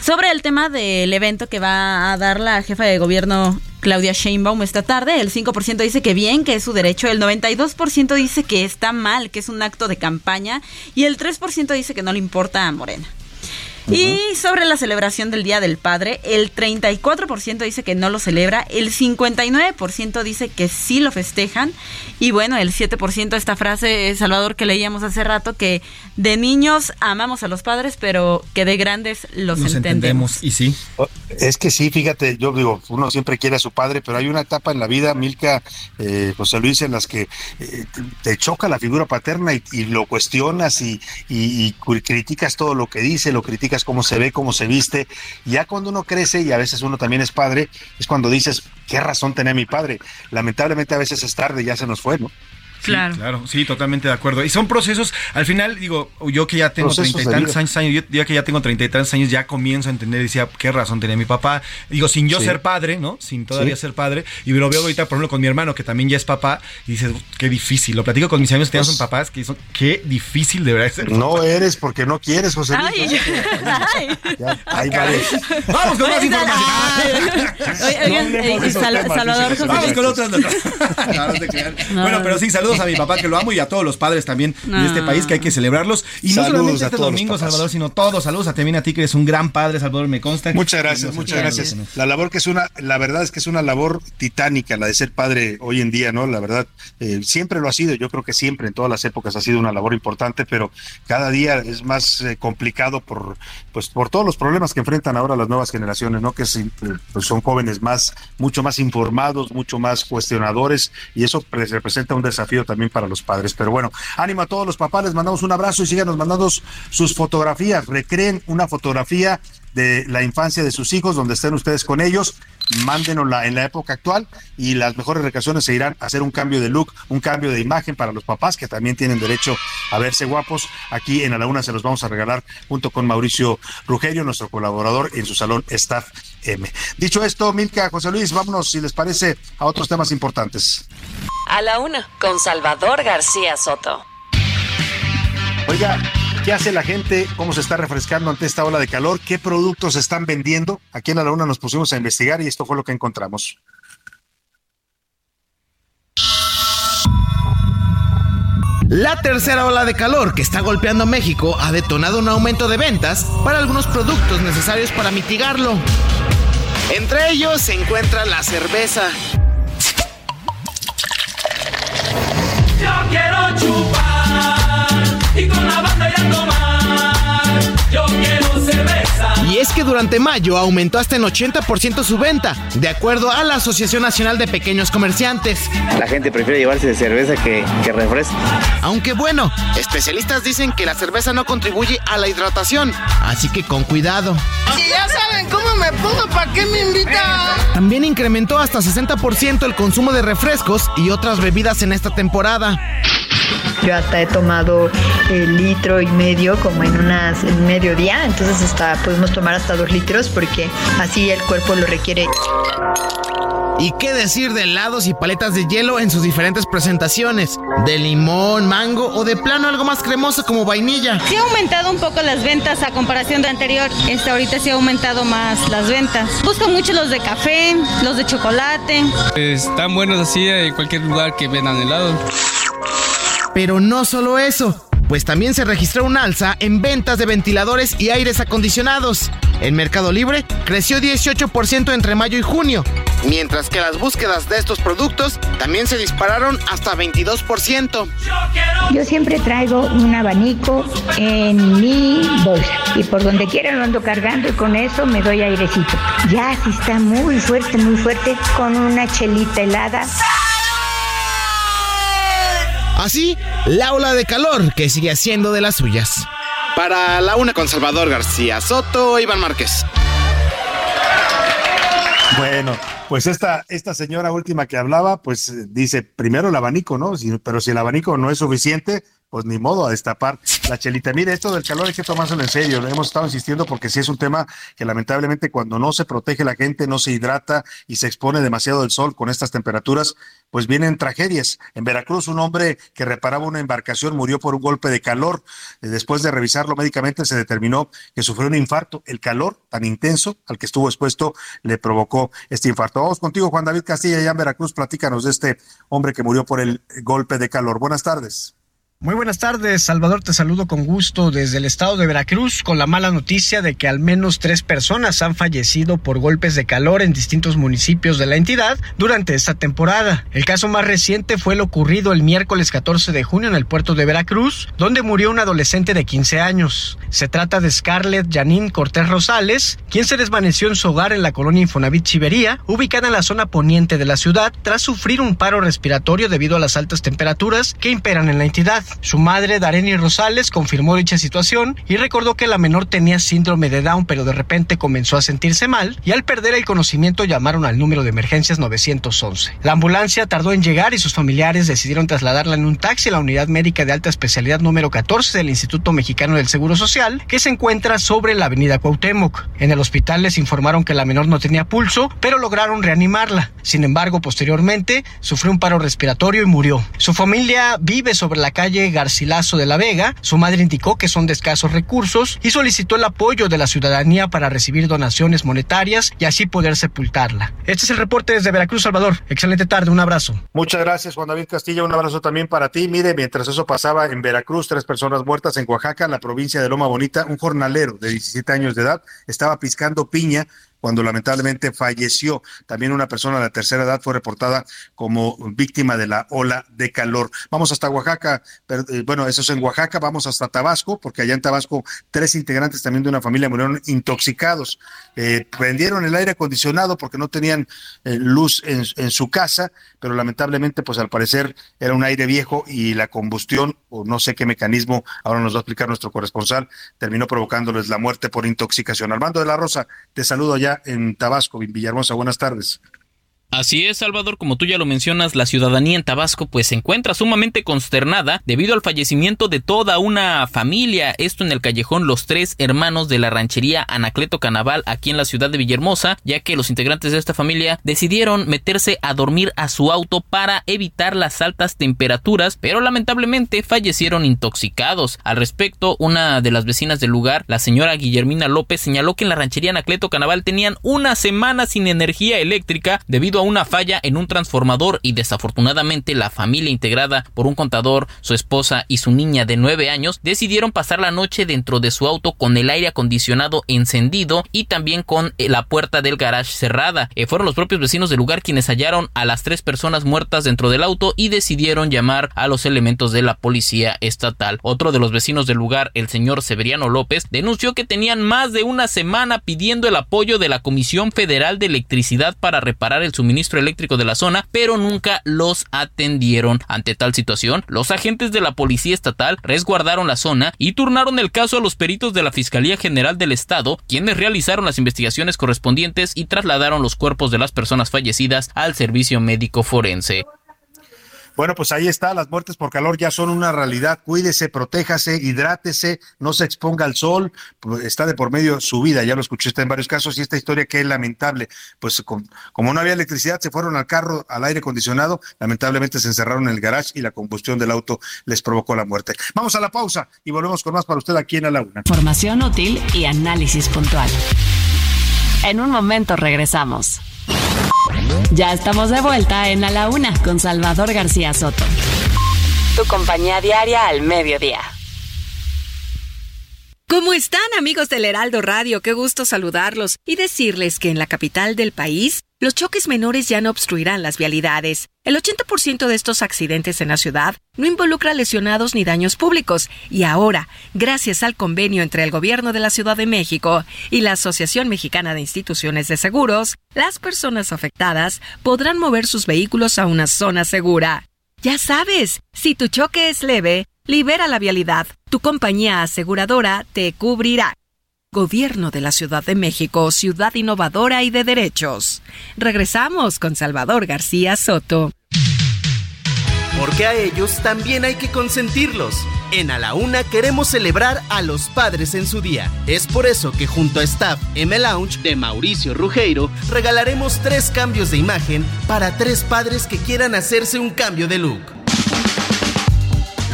Sobre el tema del evento que va a dar la jefa de gobierno Claudia Sheinbaum esta tarde, el 5% dice que bien, que es su derecho, el 92% dice que está mal, que es un acto de campaña y el 3% dice que no le importa a Morena. Y sobre la celebración del Día del Padre, el 34% dice que no lo celebra, el 59% dice que sí lo festejan y bueno, el 7% esta frase, eh, Salvador, que leíamos hace rato, que de niños amamos a los padres, pero que de grandes los Nos entendemos. entendemos. Y sí. Es que sí, fíjate, yo digo, uno siempre quiere a su padre, pero hay una etapa en la vida, Milka, eh, José Luis, en las que eh, te choca la figura paterna y, y lo cuestionas y, y- y cu- criticas todo lo que dice, lo criticas cómo se ve, cómo se viste. Ya cuando uno crece y a veces uno también es padre, es cuando dices, ¿qué razón tenía mi padre? Lamentablemente a veces es tarde, ya se nos fue, ¿no? Claro. Claro, sí, totalmente de acuerdo. Y son procesos, al final, digo, yo que ya tengo treinta y tantos años, años, yo ya que ya tengo treinta y tantos años, ya comienzo a entender, decía, qué razón tenía mi papá. Digo, sin yo Sí. ser padre, ¿no? Sin todavía Sí. ser padre. Y lo veo ahorita, por ejemplo, con mi hermano, que también ya es papá, y dices, qué difícil. Lo platico con mis amigos que ya Pues- son papás, que son, qué difícil debería ser. No eres porque no quieres, José Luis. Ay, ay. Ya, ahí vale. Vamos con más información. Oigan, eh, Salvador José Vamos con otras noticias. No, no te creas. Bueno, pero sí, saludos a mi papá que lo amo y a todos los padres también de este país que hay que celebrarlos. Y no Saludos solamente a este domingo. Salvador, sino todos. Saludos a también a ti que eres un gran padre, Salvador, me consta. Muchas gracias, muchas gracias. La labor que es una, la verdad es que es una labor titánica la de ser padre hoy en día, ¿no? La verdad, eh, siempre lo ha sido, yo creo que siempre en todas las épocas ha sido una labor importante, pero cada día es más eh, complicado por, pues, por todos los problemas que enfrentan ahora las nuevas generaciones, ¿no? Que es, pues, son jóvenes más, mucho más informados, mucho más cuestionadores, y eso pues, representa un desafío también para los padres. Pero bueno, ánimo a todos los papás, les mandamos un abrazo y síganos mandando sus fotografías. Recreen una fotografía de la infancia de sus hijos, donde estén ustedes con ellos, mándenosla en la época actual y las mejores recreaciones se irán a hacer un cambio de look, un cambio de imagen para los papás que también tienen derecho a verse guapos. Aquí en A la Una se los vamos a regalar junto con Mauricio Rugerio, nuestro colaborador en su salón Staff Dicho esto, Milka, José Luis, vámonos, si les parece, a otros temas importantes. A la una, con Salvador García Soto. Oiga, ¿qué hace la gente? ¿Cómo se está refrescando ante esta ola de calor? ¿Qué productos se están vendiendo? Aquí en la Luna nos pusimos a investigar y esto fue lo que encontramos. La tercera ola de calor que está golpeando a México ha detonado un aumento de ventas para algunos productos necesarios para mitigarlo. Entre ellos se encuentra la cerveza. Yo quiero chupar y con la banda ya tomar. Yo quiero cerveza. Y es que durante mayo aumentó hasta en 80% su venta, de acuerdo a la Asociación Nacional de Pequeños Comerciantes. La gente prefiere llevarse de cerveza que, que refresco. Aunque bueno, especialistas dicen que la cerveza no contribuye a la hidratación, así que con cuidado. Si ya saben cómo me pongo, ¿para qué me invitan? También incrementó hasta 60% el consumo de refrescos y otras bebidas en esta temporada. Yo hasta he tomado el litro y medio como en unas en mediodía, entonces hasta podemos tomar hasta dos litros porque así el cuerpo lo requiere. ¿Y qué decir de helados y paletas de hielo en sus diferentes presentaciones? De limón, mango o de plano algo más cremoso como vainilla. Sí ha aumentado un poco las ventas a comparación de anterior. Este ahorita sí ha aumentado más las ventas. Busco mucho los de café, los de chocolate. Están buenos así en cualquier lugar que vendan helado. Pero no solo eso, pues también se registró un alza en ventas de ventiladores y aires acondicionados. En Mercado Libre creció 18% entre mayo y junio, mientras que las búsquedas de estos productos también se dispararon hasta 22%. Yo siempre traigo un abanico en mi bolsa y por donde quiera lo ando cargando y con eso me doy airecito. Ya si está muy fuerte, muy fuerte, con una chelita helada. Así, la ola de calor que sigue haciendo de las suyas. Para la una con Salvador García Soto, Iván Márquez. Bueno, pues esta, esta señora última que hablaba, pues eh, dice primero el abanico, ¿no? Si- pero si el abanico no es suficiente, pues ni modo a destapar la chelita. Mire, esto del calor hay que tomárselo en serio. Le hemos estado insistiendo porque sí es un tema que lamentablemente cuando no se protege la gente, no se hidrata y se expone demasiado el sol con estas temperaturas, pues vienen tragedias. En Veracruz, un hombre que reparaba una embarcación murió por un golpe de calor. Eh, Después de revisarlo médicamente, se determinó que sufrió un infarto. El calor tan intenso al que estuvo expuesto le provocó este infarto. Vamos contigo, Juan David Castilla, allá en Veracruz. Platícanos de este hombre que murió por el golpe de calor. Buenas tardes. Muy buenas tardes, Salvador, te saludo con gusto desde el estado de Veracruz con la mala noticia de que al menos tres personas han fallecido por golpes de calor en distintos municipios de la entidad durante esta temporada. El caso más reciente fue lo ocurrido el miércoles 14 de junio en el puerto de Veracruz, donde murió un adolescente de 15 años. Se trata de Scarlett Janine Cortés Rosales, quien se desvaneció en su hogar en la colonia Infonavit Chivería, ubicada en la zona poniente de la ciudad, tras sufrir un paro respiratorio debido a las altas temperaturas que imperan en la entidad. Su madre, Dareni Rosales, confirmó dicha situación y recordó que la menor tenía síndrome de Down, pero de repente comenzó a sentirse mal y al perder el conocimiento llamaron al número de emergencias 911. La ambulancia tardó en llegar y sus familiares decidieron trasladarla en un taxi a la unidad médica de alta especialidad número 14 del Instituto Mexicano del Seguro Social, que se encuentra sobre la avenida Cuauhtémoc. En el hospital les informaron que la menor no tenía pulso, pero lograron reanimarla. Sin embargo, posteriormente sufrió un paro respiratorio y murió. Su familia vive sobre la calle Garcilaso de la Vega. Su madre indicó que son de escasos recursos y solicitó el apoyo de la ciudadanía para recibir donaciones monetarias y así poder sepultarla. Este es el reporte desde Veracruz, Salvador. Excelente tarde, un abrazo. Muchas gracias, Juan David Castilla. Un abrazo también para ti. Mire, mientras eso pasaba en Veracruz, tres personas muertas en Oaxaca, en la provincia de Loma Bonita, un jornalero de 17 años de edad estaba piscando piña cuando lamentablemente falleció. También una persona de la tercera edad fue reportada como víctima de la ola de calor. Vamos hasta Oaxaca, eh, bueno, eso es en Oaxaca, vamos hasta Tabasco, porque allá en Tabasco tres integrantes también de una familia murieron intoxicados. Eh, prendieron el aire acondicionado porque no tenían eh, luz en, en su casa, pero lamentablemente, pues al parecer era un aire viejo y la combustión, o no sé qué mecanismo, ahora nos va a explicar nuestro corresponsal, terminó provocándoles la muerte por intoxicación. Armando de la Rosa, te saludo allá en Tabasco, Villahermosa. Buenas tardes. Así es, Salvador, como tú ya lo mencionas, la ciudadanía en Tabasco pues se encuentra sumamente consternada debido al fallecimiento de toda una familia, esto en el callejón Los Tres Hermanos de la ranchería Anacleto Canaval aquí en la ciudad de Villahermosa, ya que los integrantes de esta familia decidieron meterse a dormir a su auto para evitar las altas temperaturas, pero lamentablemente fallecieron intoxicados. Al respecto, una de las vecinas del lugar, la señora Guillermina López, señaló que en la ranchería Anacleto Canaval tenían una semana sin energía eléctrica debido a una falla en un transformador y desafortunadamente la familia integrada por un contador, su esposa y su niña de 9 años decidieron pasar la noche dentro de su auto con el aire acondicionado encendido y también con eh, la puerta del garage cerrada. Eh, fueron los propios vecinos del lugar quienes hallaron a las tres personas muertas dentro del auto y decidieron llamar a los elementos de la policía estatal. Otro de los vecinos del lugar, el señor Severiano López, denunció que tenían más de una semana pidiendo el apoyo de la Comisión Federal de Electricidad para reparar el suministro eléctrico de la zona, pero nunca los atendieron. Ante tal situación, los agentes de la Policía Estatal resguardaron la zona y turnaron el caso a los peritos de la Fiscalía General del Estado, quienes realizaron las investigaciones correspondientes y trasladaron los cuerpos de las personas fallecidas al servicio médico forense. Bueno, pues ahí está, las muertes por calor ya son una realidad. Cuídese, protéjase, hidrátese, no se exponga al sol. Pues está de por medio su vida, ya lo escuché usted en varios casos y esta historia que es lamentable. Pues con- como no había electricidad, se fueron al carro, al aire acondicionado, lamentablemente se encerraron en el garage y la combustión del auto les provocó la muerte. Vamos a la pausa y volvemos con más para usted aquí en A la Una. Información útil y análisis puntual. En un momento regresamos. Ya estamos de vuelta en A la Una con Salvador García Soto. Tu compañía diaria al mediodía. ¿Cómo están amigos del Heraldo Radio? Qué gusto saludarlos y decirles que en la capital del país los choques menores ya no obstruirán las vialidades. El 80% de estos accidentes en la ciudad no involucra lesionados ni daños públicos y ahora, gracias al convenio entre el Gobierno de la Ciudad de México y la Asociación Mexicana de Instituciones de Seguros, las personas afectadas podrán mover sus vehículos a una zona segura. Ya sabes, si tu choque es leve, libera la vialidad. Tu compañía aseguradora te cubrirá. Gobierno de la Ciudad de México, ciudad innovadora y de derechos. Regresamos con Salvador García Soto. Porque a ellos también hay que consentirlos. En A la Una queremos celebrar a los padres en su día. Es por eso que junto a Staff M Lounge de Mauricio Rugeiro regalaremos tres cambios de imagen para tres padres que quieran hacerse un cambio de look.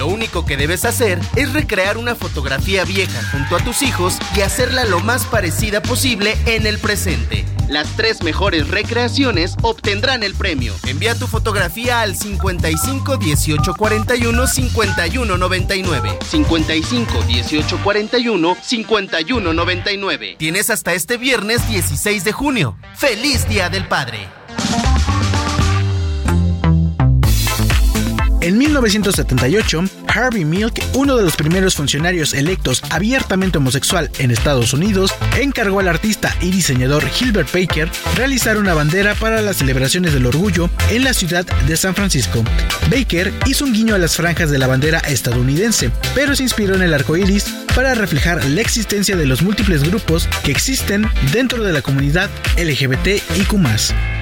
Lo único que debes hacer es recrear una fotografía vieja junto a tus hijos y hacerla lo más parecida posible en el presente. Las tres mejores recreaciones obtendrán el premio. Envía tu fotografía al 55 18 41 51 99. 55 18 41 51 99. Tienes hasta este viernes 16 de junio. ¡Feliz Día del Padre! En 1978, Harvey Milk, uno de los primeros funcionarios electos abiertamente homosexual en Estados Unidos, encargó al artista y diseñador Gilbert Baker realizar una bandera para las celebraciones del orgullo en la ciudad de San Francisco. Baker hizo un guiño a las franjas de la bandera estadounidense, pero se inspiró en el arco iris para reflejar la existencia de los múltiples grupos que existen dentro de la comunidad LGBTIQ.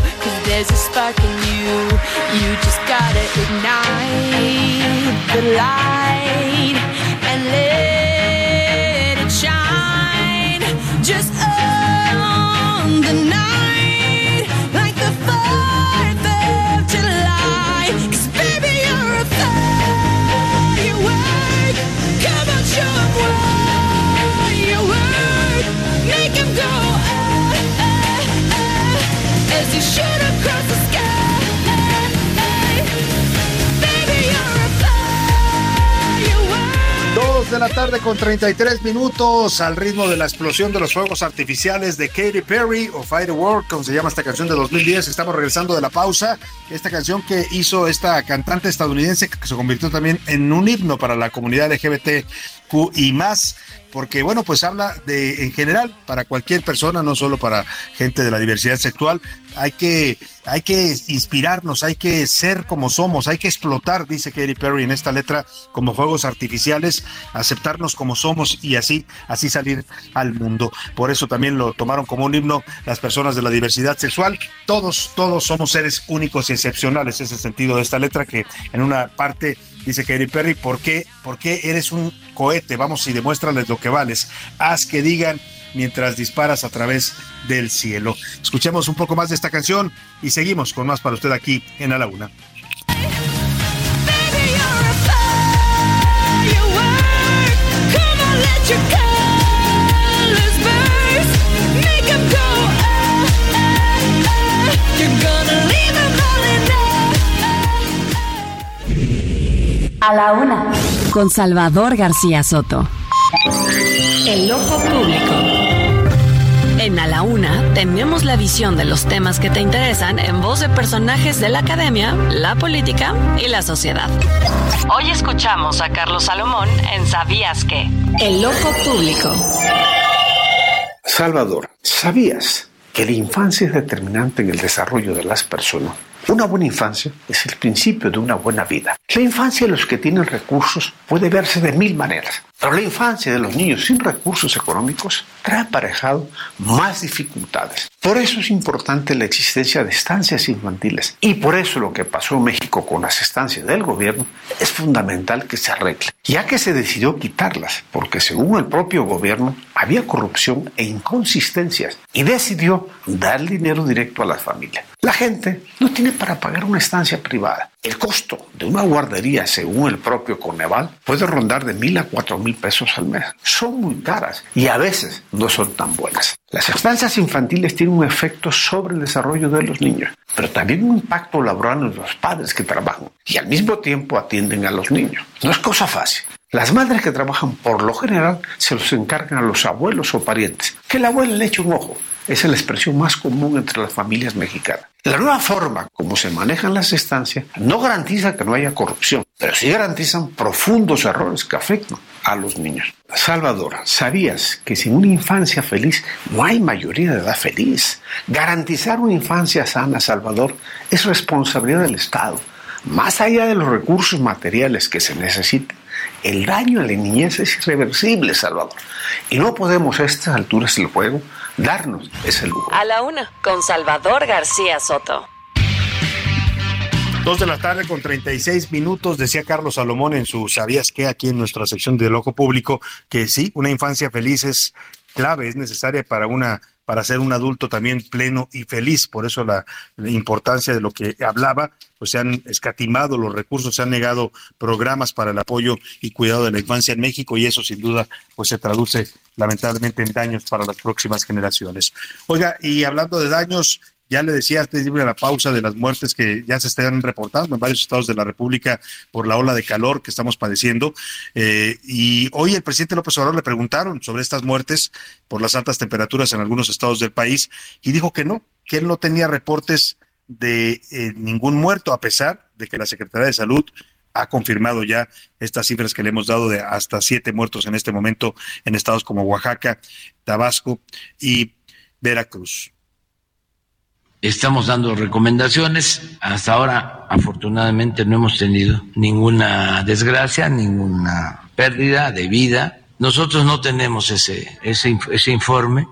there's a spark in you. You just gotta ignite the light and live. La tarde con 33 minutos al ritmo de la explosión de los fuegos artificiales de Katy Perry o Firework, como se llama esta canción de 2010. Estamos regresando de la pausa. Esta canción que hizo esta cantante estadounidense que se convirtió también en un himno para la comunidad Y más porque bueno, pues habla de en general para cualquier persona, no solo para gente de la diversidad sexual, hay que hay que inspirarnos, hay que ser como somos, hay que explotar, dice Katy Perry en esta letra como fuegos artificiales, aceptarnos como somos y así así salir al mundo. Por eso también lo tomaron como un himno las personas de la diversidad sexual. Todos todos somos seres únicos y excepcionales, ese es el sentido de esta letra que en una parte Dice Katy Perry, ¿por qué, ¿por qué eres un cohete? Vamos y demuéstrales lo que vales. Haz que digan mientras disparas a través del cielo. Escuchemos un poco más de esta canción y seguimos con más para usted aquí en A la Una. A la una. Con Salvador García Soto. El ojo público. En A la Una tenemos la visión de los temas que te interesan en voz de personajes de la academia, la política y la sociedad. Hoy escuchamos a Carlos Salomón en ¿Sabías qué? El ojo público. Salvador, ¿sabías que la infancia es determinante en el desarrollo de las personas? Una buena infancia es el principio de una buena vida. La infancia de los que tienen recursos puede verse de mil maneras, pero la infancia de los niños sin recursos económicos trae aparejado más dificultades. Por eso es importante la existencia de estancias infantiles y por eso lo que pasó en México con las estancias del gobierno es fundamental que se arregle, ya que se decidió quitarlas, porque según el propio gobierno había corrupción e inconsistencias y decidió dar dinero directo a las familias. La gente no tiene para pagar una estancia privada. El costo de una guardería, según el propio Coneval, puede rondar de mil a cuatro mil pesos al mes. Son muy caras y a veces no son tan buenas. Las estancias infantiles tienen un efecto sobre el desarrollo de los niños, pero también un impacto laboral en los padres que trabajan y al mismo tiempo atienden a los niños. No es cosa fácil. Las madres que trabajan por lo general se los encargan a los abuelos o parientes. Que la abuela le eche un ojo. Es la expresión más común entre las familias mexicanas. La nueva forma como se manejan las estancias no garantiza que no haya corrupción, pero sí garantizan profundos errores que afectan a los niños. Salvador, ¿sabías que sin una infancia feliz no hay mayoría de edad feliz? Garantizar una infancia sana, Salvador, es responsabilidad del Estado. Más allá de los recursos materiales que se necesitan, el daño a la niñez es irreversible, Salvador. Y no podemos a estas alturas del juego darnos ese lujo. A la una, con Salvador García Soto. Dos de la tarde con 36 minutos, decía Carlos Salomón en su ¿Sabías qué? aquí en nuestra sección de Ojo Público, que sí, una infancia feliz es clave, es necesaria para una para ser un adulto también pleno y feliz. Por eso la, importancia de lo que hablaba, pues se han escatimado los recursos, se han negado programas para el apoyo y cuidado de la infancia en México y eso sin duda pues se traduce lamentablemente en daños para las próximas generaciones. Oiga, y hablando de daños, ya le decía antes de la pausa de las muertes que ya se están reportando en varios estados de la República por la ola de calor que estamos padeciendo. Eh, y hoy el presidente López Obrador le preguntaron sobre estas muertes por las altas temperaturas en algunos estados del país y dijo que no, que él no tenía reportes de eh, ningún muerto, a pesar de que la Secretaría de Salud ha confirmado ya estas cifras que le hemos dado de hasta siete muertos en este momento en estados como Oaxaca, Tabasco y Veracruz. Estamos dando recomendaciones. Hasta ahora, afortunadamente, no hemos tenido ninguna desgracia, ninguna pérdida de vida. Nosotros no tenemos ese, ese, ese informe.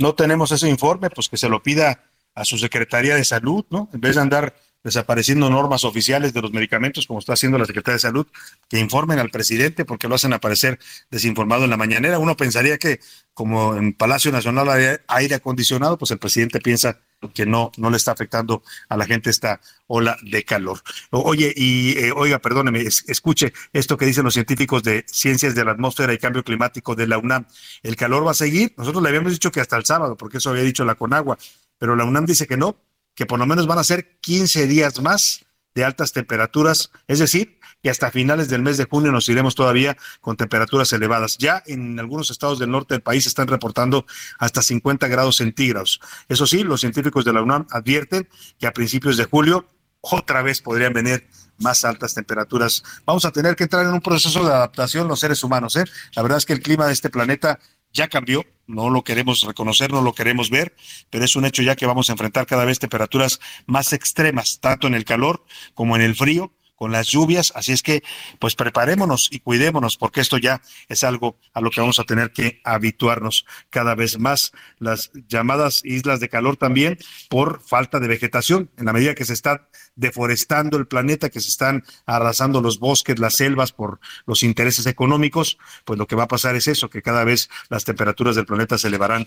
No tenemos ese informe, pues que se lo pida a su Secretaría de Salud, ¿no? En vez de andar desapareciendo normas oficiales de los medicamentos, como está haciendo la Secretaría de Salud, que informen al presidente porque lo hacen aparecer desinformado en la mañanera. Uno pensaría que como en Palacio Nacional hay aire acondicionado, pues el presidente piensa que no, no le está afectando a la gente esta ola de calor. Oye, y eh, oiga, perdóneme, es- escuche esto que dicen los científicos de Ciencias de la Atmósfera y Cambio Climático de la UNAM. El calor va a seguir. Nosotros le habíamos dicho que hasta el sábado, porque eso había dicho la Conagua, pero la UNAM dice que no, que por lo menos van a ser 15 días más de altas temperaturas, es decir, que hasta finales del mes de junio nos iremos todavía con temperaturas elevadas. Ya en algunos estados del norte del país están reportando hasta 50 grados centígrados. Eso sí, los científicos de la UNAM advierten que a principios de julio otra vez podrían venir más altas temperaturas. Vamos a tener que entrar en un proceso de adaptación los seres humanos. ¿eh? La verdad es que el clima de este planeta ya cambió, no lo queremos reconocer, no lo queremos ver, pero es un hecho ya que vamos a enfrentar cada vez temperaturas más extremas, tanto en el calor como en el frío, con las lluvias, así es que pues preparémonos y cuidémonos porque esto ya es algo a lo que vamos a tener que habituarnos cada vez más. Las llamadas islas de calor también por falta de vegetación, en la medida que se está deforestando el planeta, que se están arrasando los bosques, las selvas por los intereses económicos, pues lo que va a pasar es eso, que cada vez las temperaturas del planeta se elevarán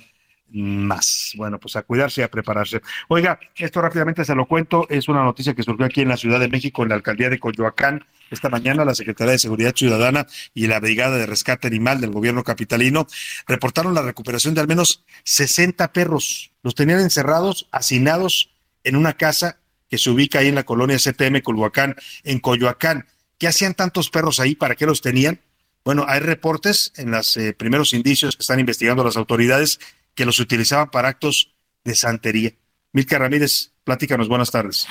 más. Bueno, pues a cuidarse y a prepararse. Oiga, esto rápidamente se lo cuento, es una noticia que surgió aquí en la Ciudad de México, en la alcaldía de Coyoacán. Esta mañana la Secretaría de Seguridad Ciudadana y la Brigada de Rescate Animal del gobierno capitalino reportaron la recuperación de al menos 60 perros. Los tenían encerrados, hacinados en una casa que se ubica ahí en la colonia CTM Culhuacán, en Coyoacán. ¿Qué hacían tantos perros ahí? ¿Para qué los tenían? Bueno, hay reportes en los primeros indicios que están investigando las autoridades que los utilizaban para actos de santería. Milka Ramírez, platícanos, buenas tardes.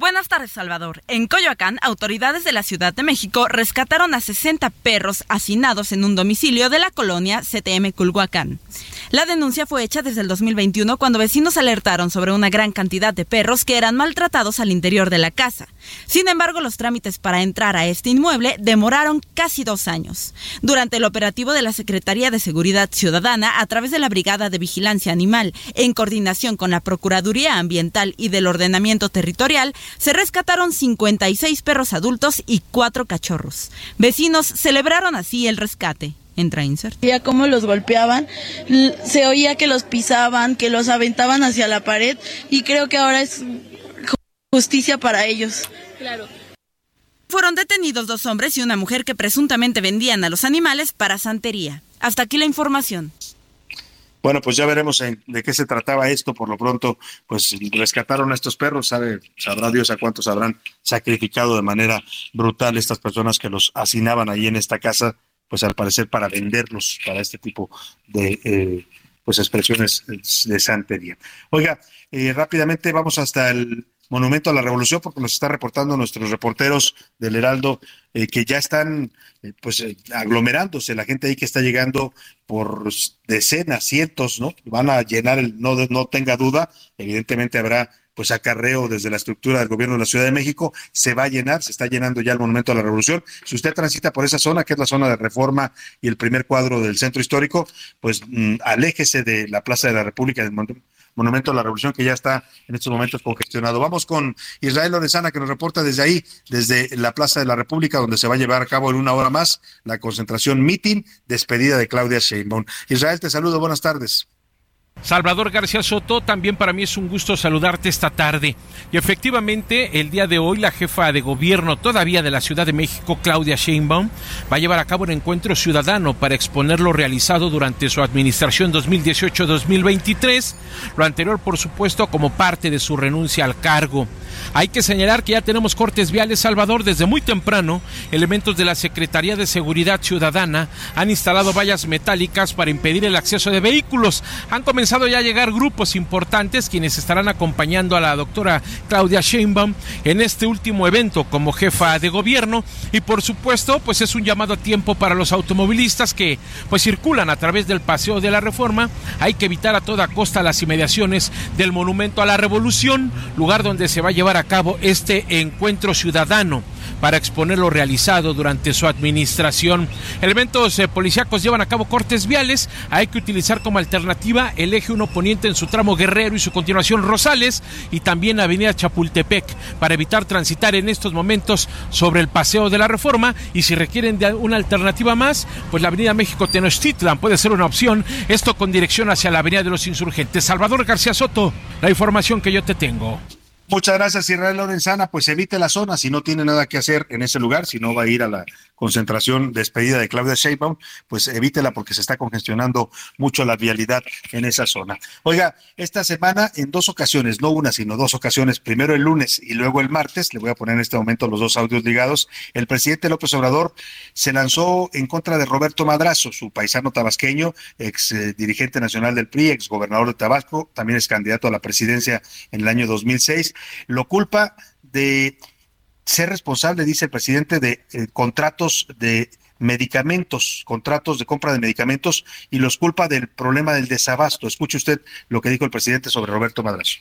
Buenas tardes, Salvador. En Coyoacán, autoridades de la Ciudad de México rescataron a 60 perros hacinados en un domicilio de la colonia CTM Culhuacán. La denuncia fue hecha desde el 2021 cuando vecinos alertaron sobre una gran cantidad de perros que eran maltratados al interior de la casa. Sin embargo, los trámites para entrar a este inmueble demoraron casi dos años. Durante el operativo de la Secretaría de Seguridad Ciudadana, a través de la Brigada de Vigilancia Animal, en coordinación con la Procuraduría Ambiental y del Ordenamiento Territorial, se rescataron 56 perros adultos y cuatro cachorros. Vecinos celebraron así el rescate. Entra insert. Veía cómo los golpeaban, se oía que los pisaban, que los aventaban hacia la pared y creo que ahora es ju- justicia para ellos. Claro. Fueron detenidos dos hombres y una mujer que presuntamente vendían a los animales para santería. Hasta aquí la información. Bueno, pues ya veremos en- de qué se trataba esto. Por lo pronto, pues rescataron a estos perros. Sabe, sabrá Dios a cuántos habrán sacrificado de manera brutal estas personas que los hacinaban ahí en esta casa, pues al parecer para venderlos para este tipo de eh, pues expresiones de santería. Oiga, eh, rápidamente vamos hasta el Monumento a la Revolución porque nos está reportando nuestros reporteros del Heraldo eh, que ya están eh, pues eh, aglomerándose, la gente ahí que está llegando por decenas, cientos, ¿no? Van a llenar el, no, no tenga duda, evidentemente habrá pues acarreo desde la estructura del gobierno de la Ciudad de México, se va a llenar, se está llenando ya el Monumento a la Revolución. Si usted transita por esa zona, que es la zona de Reforma y el primer cuadro del centro histórico, pues mm, aléjese de la Plaza de la República, del Mon- Monumento a la Revolución, que ya está en estos momentos congestionado. Vamos con Israel Lorenzana, que nos reporta desde ahí, desde la Plaza de la República, donde se va a llevar a cabo en una hora más la concentración meeting, despedida de Claudia Sheinbaum. Israel, te saludo, buenas tardes. Salvador García Soto, también para mí es un gusto saludarte esta tarde. Y efectivamente, el día de hoy la jefa de gobierno todavía de la Ciudad de México, Claudia Sheinbaum, va a llevar a cabo un encuentro ciudadano para exponer lo realizado durante su administración 2018-2023, lo anterior por supuesto como parte de su renuncia al cargo. Hay que señalar que ya tenemos cortes viales, Salvador, desde muy temprano. Elementos de la Secretaría de Seguridad Ciudadana han instalado vallas metálicas para impedir el acceso de vehículos. Han comenzado ya a llegar grupos importantes quienes estarán acompañando a la doctora Claudia Sheinbaum en este último evento como jefa de gobierno y por supuesto pues es un llamado a tiempo para los automovilistas que pues circulan a través del paseo de la reforma. Hay que evitar a toda costa las inmediaciones del monumento a la revolución, lugar donde se va a llevar a cabo este encuentro ciudadano para exponer lo realizado durante su administración. Elementos eh, policíacos llevan a cabo cortes viales. Hay que utilizar como alternativa el eje 1 poniente en su tramo Guerrero y su continuación Rosales y también Avenida Chapultepec para evitar transitar en estos momentos sobre el Paseo de la Reforma y si requieren de una alternativa más, pues la Avenida México Tenochtitlan puede ser una opción. Esto con dirección hacia la Avenida de los Insurgentes. Salvador García Soto, la información que yo te tengo. Muchas gracias, Israel Lorenzana. Pues evite la zona si no tiene nada que hacer en ese lugar, si no va a ir a la concentración despedida de Claudia Sheinbaum, pues evítela porque se está congestionando mucho la vialidad en esa zona. Oiga, esta semana en dos ocasiones, no una, sino dos ocasiones, primero el lunes y luego el martes, le voy a poner en este momento los dos audios ligados, el presidente López Obrador se lanzó en contra de Roberto Madrazo, su paisano tabasqueño, ex eh, dirigente nacional del PRI, ex gobernador de Tabasco, también es candidato a la presidencia en el año 2006. Lo culpa de ser responsable, dice el presidente, de eh, contratos de medicamentos, contratos de compra de medicamentos y los culpa del problema del desabasto. Escuche usted lo que dijo el presidente sobre Roberto Madrazo.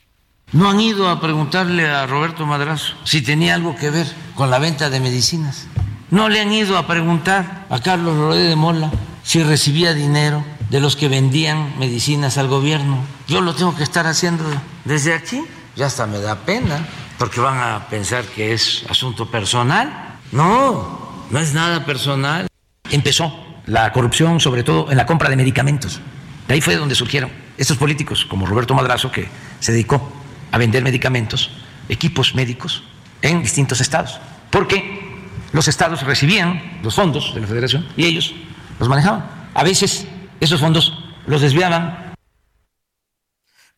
No han ido a preguntarle a Roberto Madrazo si tenía algo que ver con la venta de medicinas. No le han ido a preguntar a Carlos Rodríguez de Mola si recibía dinero de los que vendían medicinas al gobierno. Yo lo tengo que estar haciendo desde aquí. Ya hasta me da pena, porque van a pensar que es asunto personal. No, no es nada personal. Empezó la corrupción, sobre todo en la compra de medicamentos. De ahí fue donde surgieron estos políticos, como Roberto Madrazo, que se dedicó a vender medicamentos, equipos médicos, en distintos estados. Porque los estados recibían los fondos de la federación y ellos los manejaban. A veces esos fondos los desviaban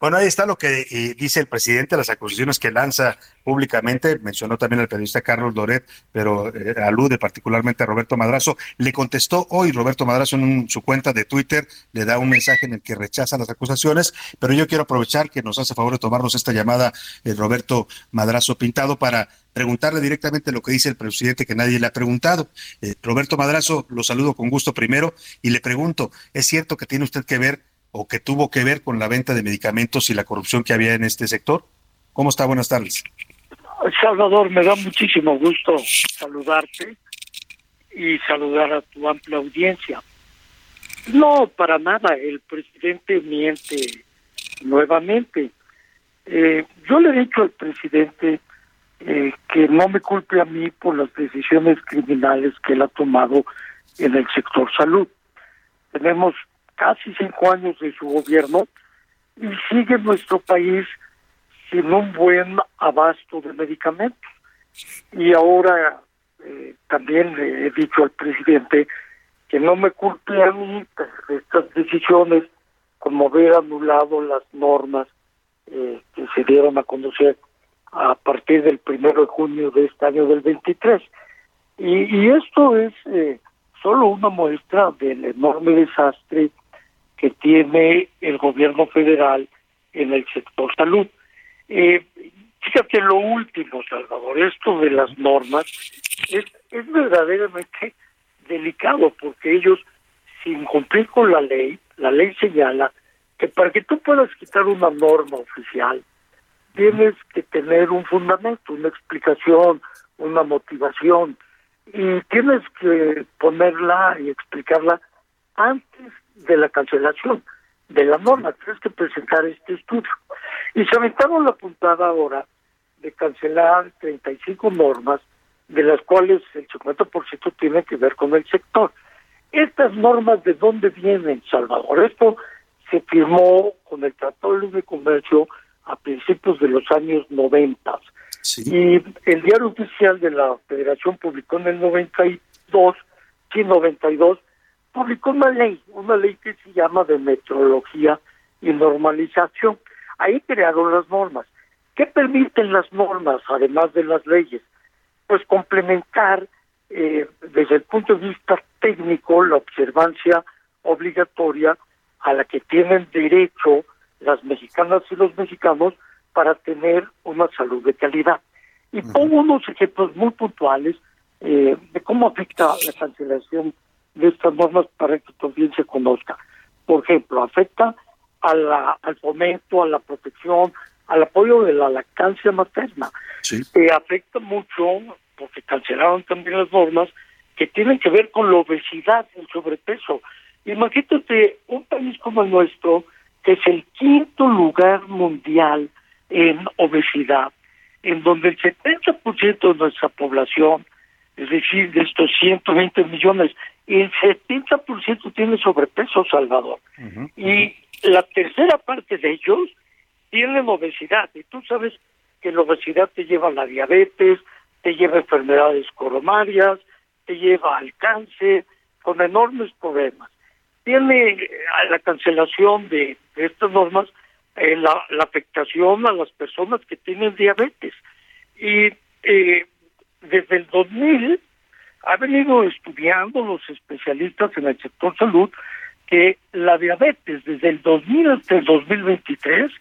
Bueno, ahí está lo que eh, dice el presidente, las acusaciones que lanza públicamente. Mencionó también al periodista Carlos Loret, pero eh, alude particularmente a Roberto Madrazo. Le contestó hoy Roberto Madrazo en su cuenta de Twitter, le da un mensaje en el que rechaza las acusaciones, pero yo quiero aprovechar que nos hace favor de tomarnos esta llamada eh, Roberto Madrazo Pintado para preguntarle directamente lo que dice el presidente que nadie le ha preguntado. Roberto Madrazo, lo saludo con gusto primero y le pregunto, ¿es cierto que tiene usted que ver o que tuvo que ver con la venta de medicamentos y la corrupción que había en este sector? ¿Cómo está? Buenas tardes. Salvador, me da muchísimo gusto saludarte y saludar a tu amplia audiencia. No, para nada, el presidente miente nuevamente. Eh, yo le he dicho al presidente eh, que no me culpe a mí por las decisiones criminales que él ha tomado en el sector salud. Tenemos casi cinco años de su gobierno y sigue nuestro país sin un buen abasto de medicamentos. Y ahora eh, también le he dicho al presidente que no me culpe a mí de estas decisiones como haber anulado las normas eh, que se dieron a conocer a partir del primero de junio de este año del 23. Y, y esto es eh, solo una muestra del enorme desastre que tiene el gobierno federal en el sector salud. Eh, fíjate lo último, Salvador, esto de las normas es, es verdaderamente delicado porque ellos, sin cumplir con la ley, la ley señala que para que tú puedas quitar una norma oficial, tienes que tener un fundamento, una explicación, una motivación, y tienes que ponerla y explicarla antes de la cancelación de la norma. Tienes que presentar este estudio. Y se aventaron la puntada ahora de cancelar 35 normas, de las cuales el 50% tiene que ver con el sector. Estas normas, ¿de dónde vienen, Salvador? Esto se firmó con el Tratado de Libre Comercio a principios de los años 90. Y el diario oficial de la Federación publicó en el 92, sí, 92, publicó una ley, una ley que se llama de metrología y normalización. Ahí crearon las normas. ¿Qué permiten las normas, además de las leyes? Pues complementar eh, desde el punto de vista técnico la observancia obligatoria a la que tienen derecho las mexicanas y los mexicanos para tener una salud de calidad. Y pongo unos ejemplos muy puntuales eh, de cómo afecta la cancelación de estas normas para que tu audiencia conozca. Por ejemplo, afecta a la, al fomento, a la protección, al apoyo de la lactancia materna. Eh, afecta mucho, porque cancelaron también las normas, que tienen que ver con la obesidad, el sobrepeso. Imagínate un país como el nuestro, que es el quinto lugar mundial en obesidad, en donde el 70% de nuestra población, es decir, de estos 120 millones, el 70% tiene sobrepeso, Salvador. Y la tercera parte de ellos tienen obesidad. Y tú sabes que la obesidad te lleva a la diabetes, te lleva a enfermedades coronarias, te lleva al cáncer, con enormes problemas. Tiene eh, a la cancelación de, de estas normas eh, la, la afectación a las personas que tienen diabetes. Y eh, desde el 2000 ha venido estudiando los especialistas en el sector salud que la diabetes desde el 2000 hasta el 2023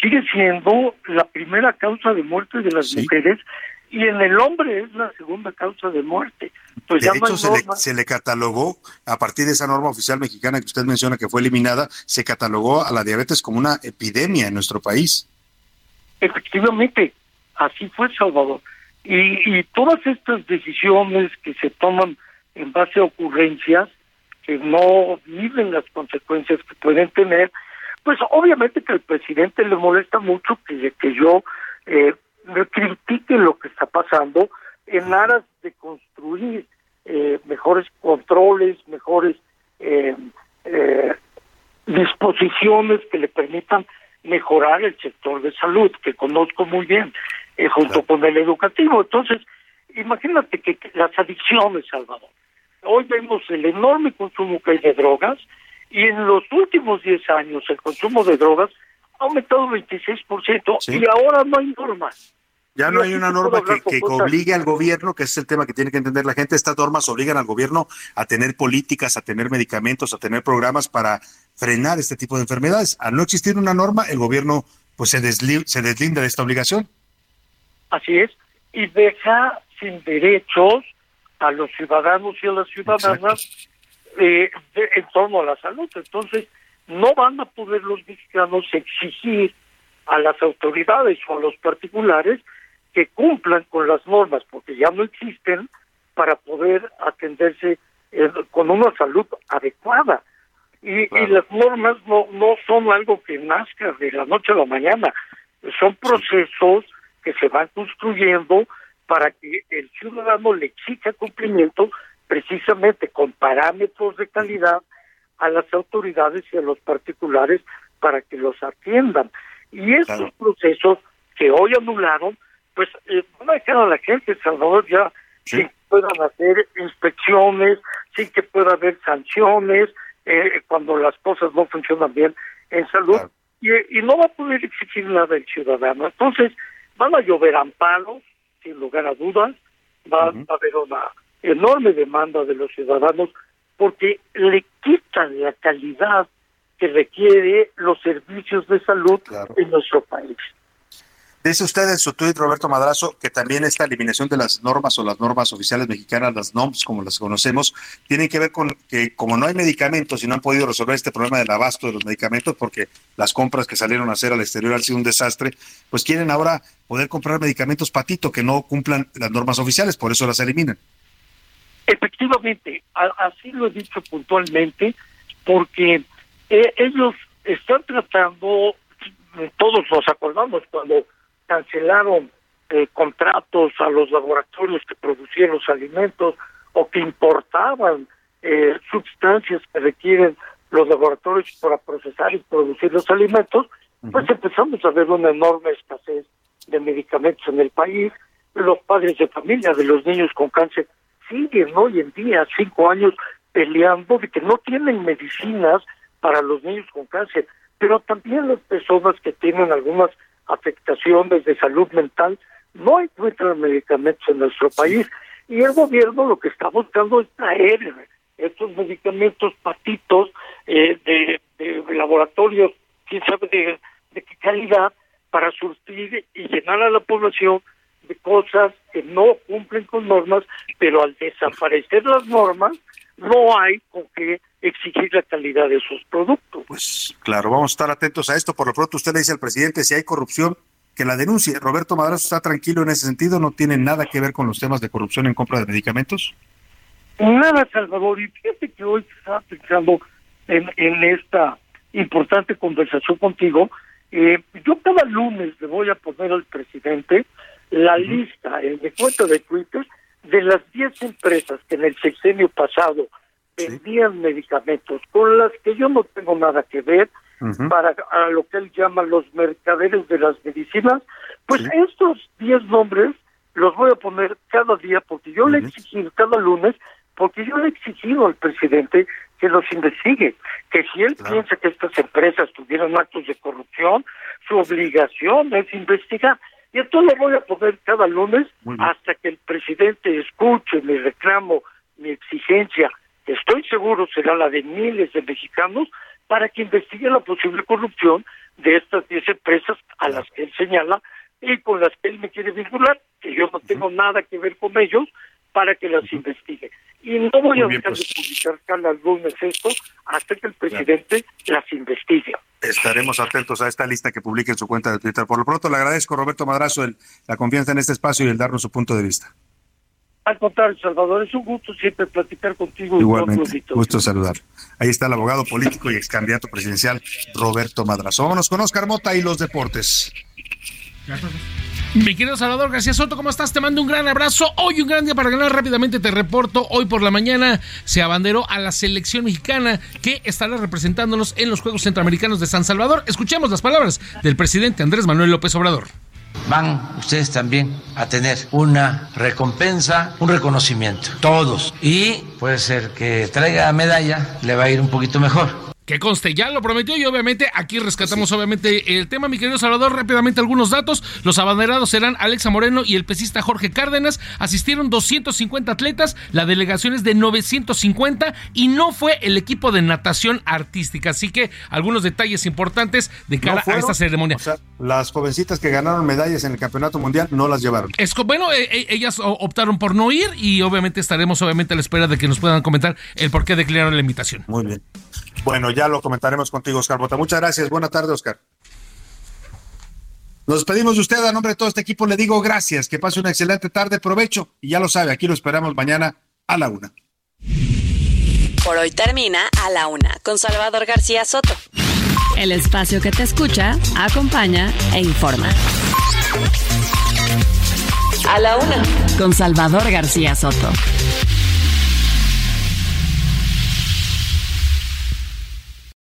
sigue siendo la primera causa de muerte de las mujeres y en el hombre es la segunda causa de muerte. Pues de ya hecho, se le, se le catalogó, a partir de esa norma oficial mexicana que usted menciona que fue eliminada, se catalogó a la diabetes como una epidemia en nuestro país. Efectivamente, así fue Salvador. Y, y todas estas decisiones que se toman en base a ocurrencias que no miden las consecuencias que pueden tener, pues obviamente que al presidente le molesta mucho que, que yo eh, critique lo que está pasando en aras de construir eh, mejores controles, mejores eh, eh, disposiciones que le permitan mejorar el sector de salud, que conozco muy bien, eh, junto con el educativo. Entonces, imagínate que, que las adicciones, Salvador. Hoy vemos el enorme consumo que hay de drogas y en los últimos 10 años el consumo de drogas ha aumentado 26% Sí. y ahora no hay normas. Ya no hay una norma que, que obligue al gobierno, que es el tema que tiene que entender la gente. Estas normas obligan al gobierno a tener políticas, a tener medicamentos, a tener programas para frenar este tipo de enfermedades. Al no existir una norma, el gobierno pues se, desli- se deslinda de esta obligación. Así es, y deja sin derechos a los ciudadanos y a las ciudadanas eh, de- en torno a la salud. Entonces, no van a poder los mexicanos exigir a las autoridades o a los particulares que cumplan con las normas, porque ya no existen para poder atenderse eh, con una salud adecuada. Y, y las normas no, no son algo que nazca de la noche a la mañana, son procesos que se van construyendo para que el ciudadano le exija cumplimiento precisamente con parámetros de calidad a las autoridades y a los particulares para que los atiendan. Y estos procesos que hoy anularon, pues eh, van a dejar a la gente, Salvador, ya sin que puedan hacer inspecciones, sin que pueda haber sanciones, eh, cuando las cosas no funcionan bien en salud, y, y no va a poder exigir nada el ciudadano. Entonces, van a llover amparos, sin lugar a dudas, va, va a haber una enorme demanda de los ciudadanos porque le quitan la calidad que requiere los servicios de salud en nuestro país. Dice usted en su tuit, Roberto Madrazo, que también esta eliminación de las normas o las normas oficiales mexicanas, las NOMS, como las conocemos, tienen que ver con que como no hay medicamentos y no han podido resolver este problema del abasto de los medicamentos, porque las compras que salieron a hacer al exterior han sido un desastre, pues quieren ahora poder comprar medicamentos patito que no cumplan las normas oficiales, por eso las eliminan. Efectivamente, así lo he dicho puntualmente, porque eh, ellos están tratando, todos nos acordamos cuando cancelaron eh, contratos a los laboratorios que producían los alimentos o que importaban eh, sustancias que requieren los laboratorios para procesar y producir los alimentos, pues empezamos a ver una enorme escasez de medicamentos en el país. Los padres de familia de los niños con cáncer siguen hoy en día, cinco años, peleando de que no tienen medicinas para los niños con cáncer, pero también las personas que tienen algunas afectaciones de salud mental no encuentran medicamentos en nuestro país. Y el gobierno lo que está buscando es traer estos medicamentos patitos eh, de, de laboratorios, quién sabe de, de qué calidad, para surtir y llenar a la población de cosas que no cumplen con normas, pero al desaparecer las normas, no hay con qué exigir la calidad de esos productos. Pues claro, vamos a estar atentos a esto. Por lo pronto usted le dice al presidente si hay corrupción, que la denuncie. Roberto Madrazo está tranquilo en ese sentido, no tiene nada que ver con los temas de corrupción en compra de medicamentos. Nada, Salvador, y fíjate que hoy estaba pensando en, en esta importante conversación contigo. Eh, yo cada lunes le voy a poner al presidente la lista, en mi cuenta de Twitter, de las 10 empresas que en el sexenio pasado vendían medicamentos, con las que yo no tengo nada que ver, para a lo que él llama los mercaderes de las medicinas, Pues estos 10 nombres los voy a poner cada día porque yo le he exigido, cada lunes, porque yo le he exigido al presidente que los investigue, que si él piensa que estas empresas tuvieron actos de corrupción, su obligación es investigar. Y entonces lo voy a poner cada lunes hasta que el presidente escuche mi reclamo, mi exigencia, que estoy seguro será la de miles de mexicanos, para que investigue la posible corrupción de estas 10 empresas a las que él señala y con las que él me quiere vincular, que yo no tengo nada que ver con ellos, para que las investigue. Y no voy a dejar pues. de publicar cada lunes esto hasta que el presidente las investigue. Estaremos atentos a esta lista que publique en su cuenta de Twitter. Por lo pronto, le agradezco, Roberto Madrazo, el- la confianza en este espacio y el darnos su punto de vista. Al contrario, Salvador, es un gusto siempre platicar contigo. Igualmente, gusto saludar. Ahí está el abogado político y ex candidato presidencial Roberto Madrazo. Vámonos con Oscar Mota y los deportes. Mi querido Salvador García Soto, ¿cómo estás? Te mando un gran abrazo. Hoy un gran día para ganar. Rápidamente te reporto. Hoy por la mañana se abanderó a la selección mexicana que estará representándonos en los Juegos Centroamericanos de San Salvador. Escuchemos las palabras del presidente Andrés Manuel López Obrador. Van ustedes también a tener una recompensa, un reconocimiento, todos. Y puede ser que traiga medalla, le va a ir un poquito mejor. Que conste, ya lo prometió y obviamente aquí rescatamos obviamente el tema, mi querido Salvador, rápidamente algunos datos. Los abanderados serán Alexa Moreno y el pesista Jorge Cárdenas. Asistieron 250 atletas, la delegación es de 950 y no fue el equipo de natación artística. Así que algunos detalles importantes de cara ¿No a esta ceremonia. O sea, las jovencitas que ganaron medallas en el Campeonato Mundial no las llevaron. Es bueno, eh, eh, ellas optaron por no ir y obviamente estaremos obviamente a la espera de que nos puedan comentar el por qué declararon la invitación. Muy bien. Bueno, ya lo comentaremos contigo, Oscar Bota. Muchas gracias. Buena tarde, Oscar. Nos despedimos de usted. A nombre de todo este equipo le digo gracias. Que pase una excelente tarde. Provecho. Y ya lo sabe, aquí lo esperamos mañana a la una. Por hoy termina a la una con Salvador García Soto. El espacio que te escucha, acompaña e informa. A la una. Con Salvador García Soto.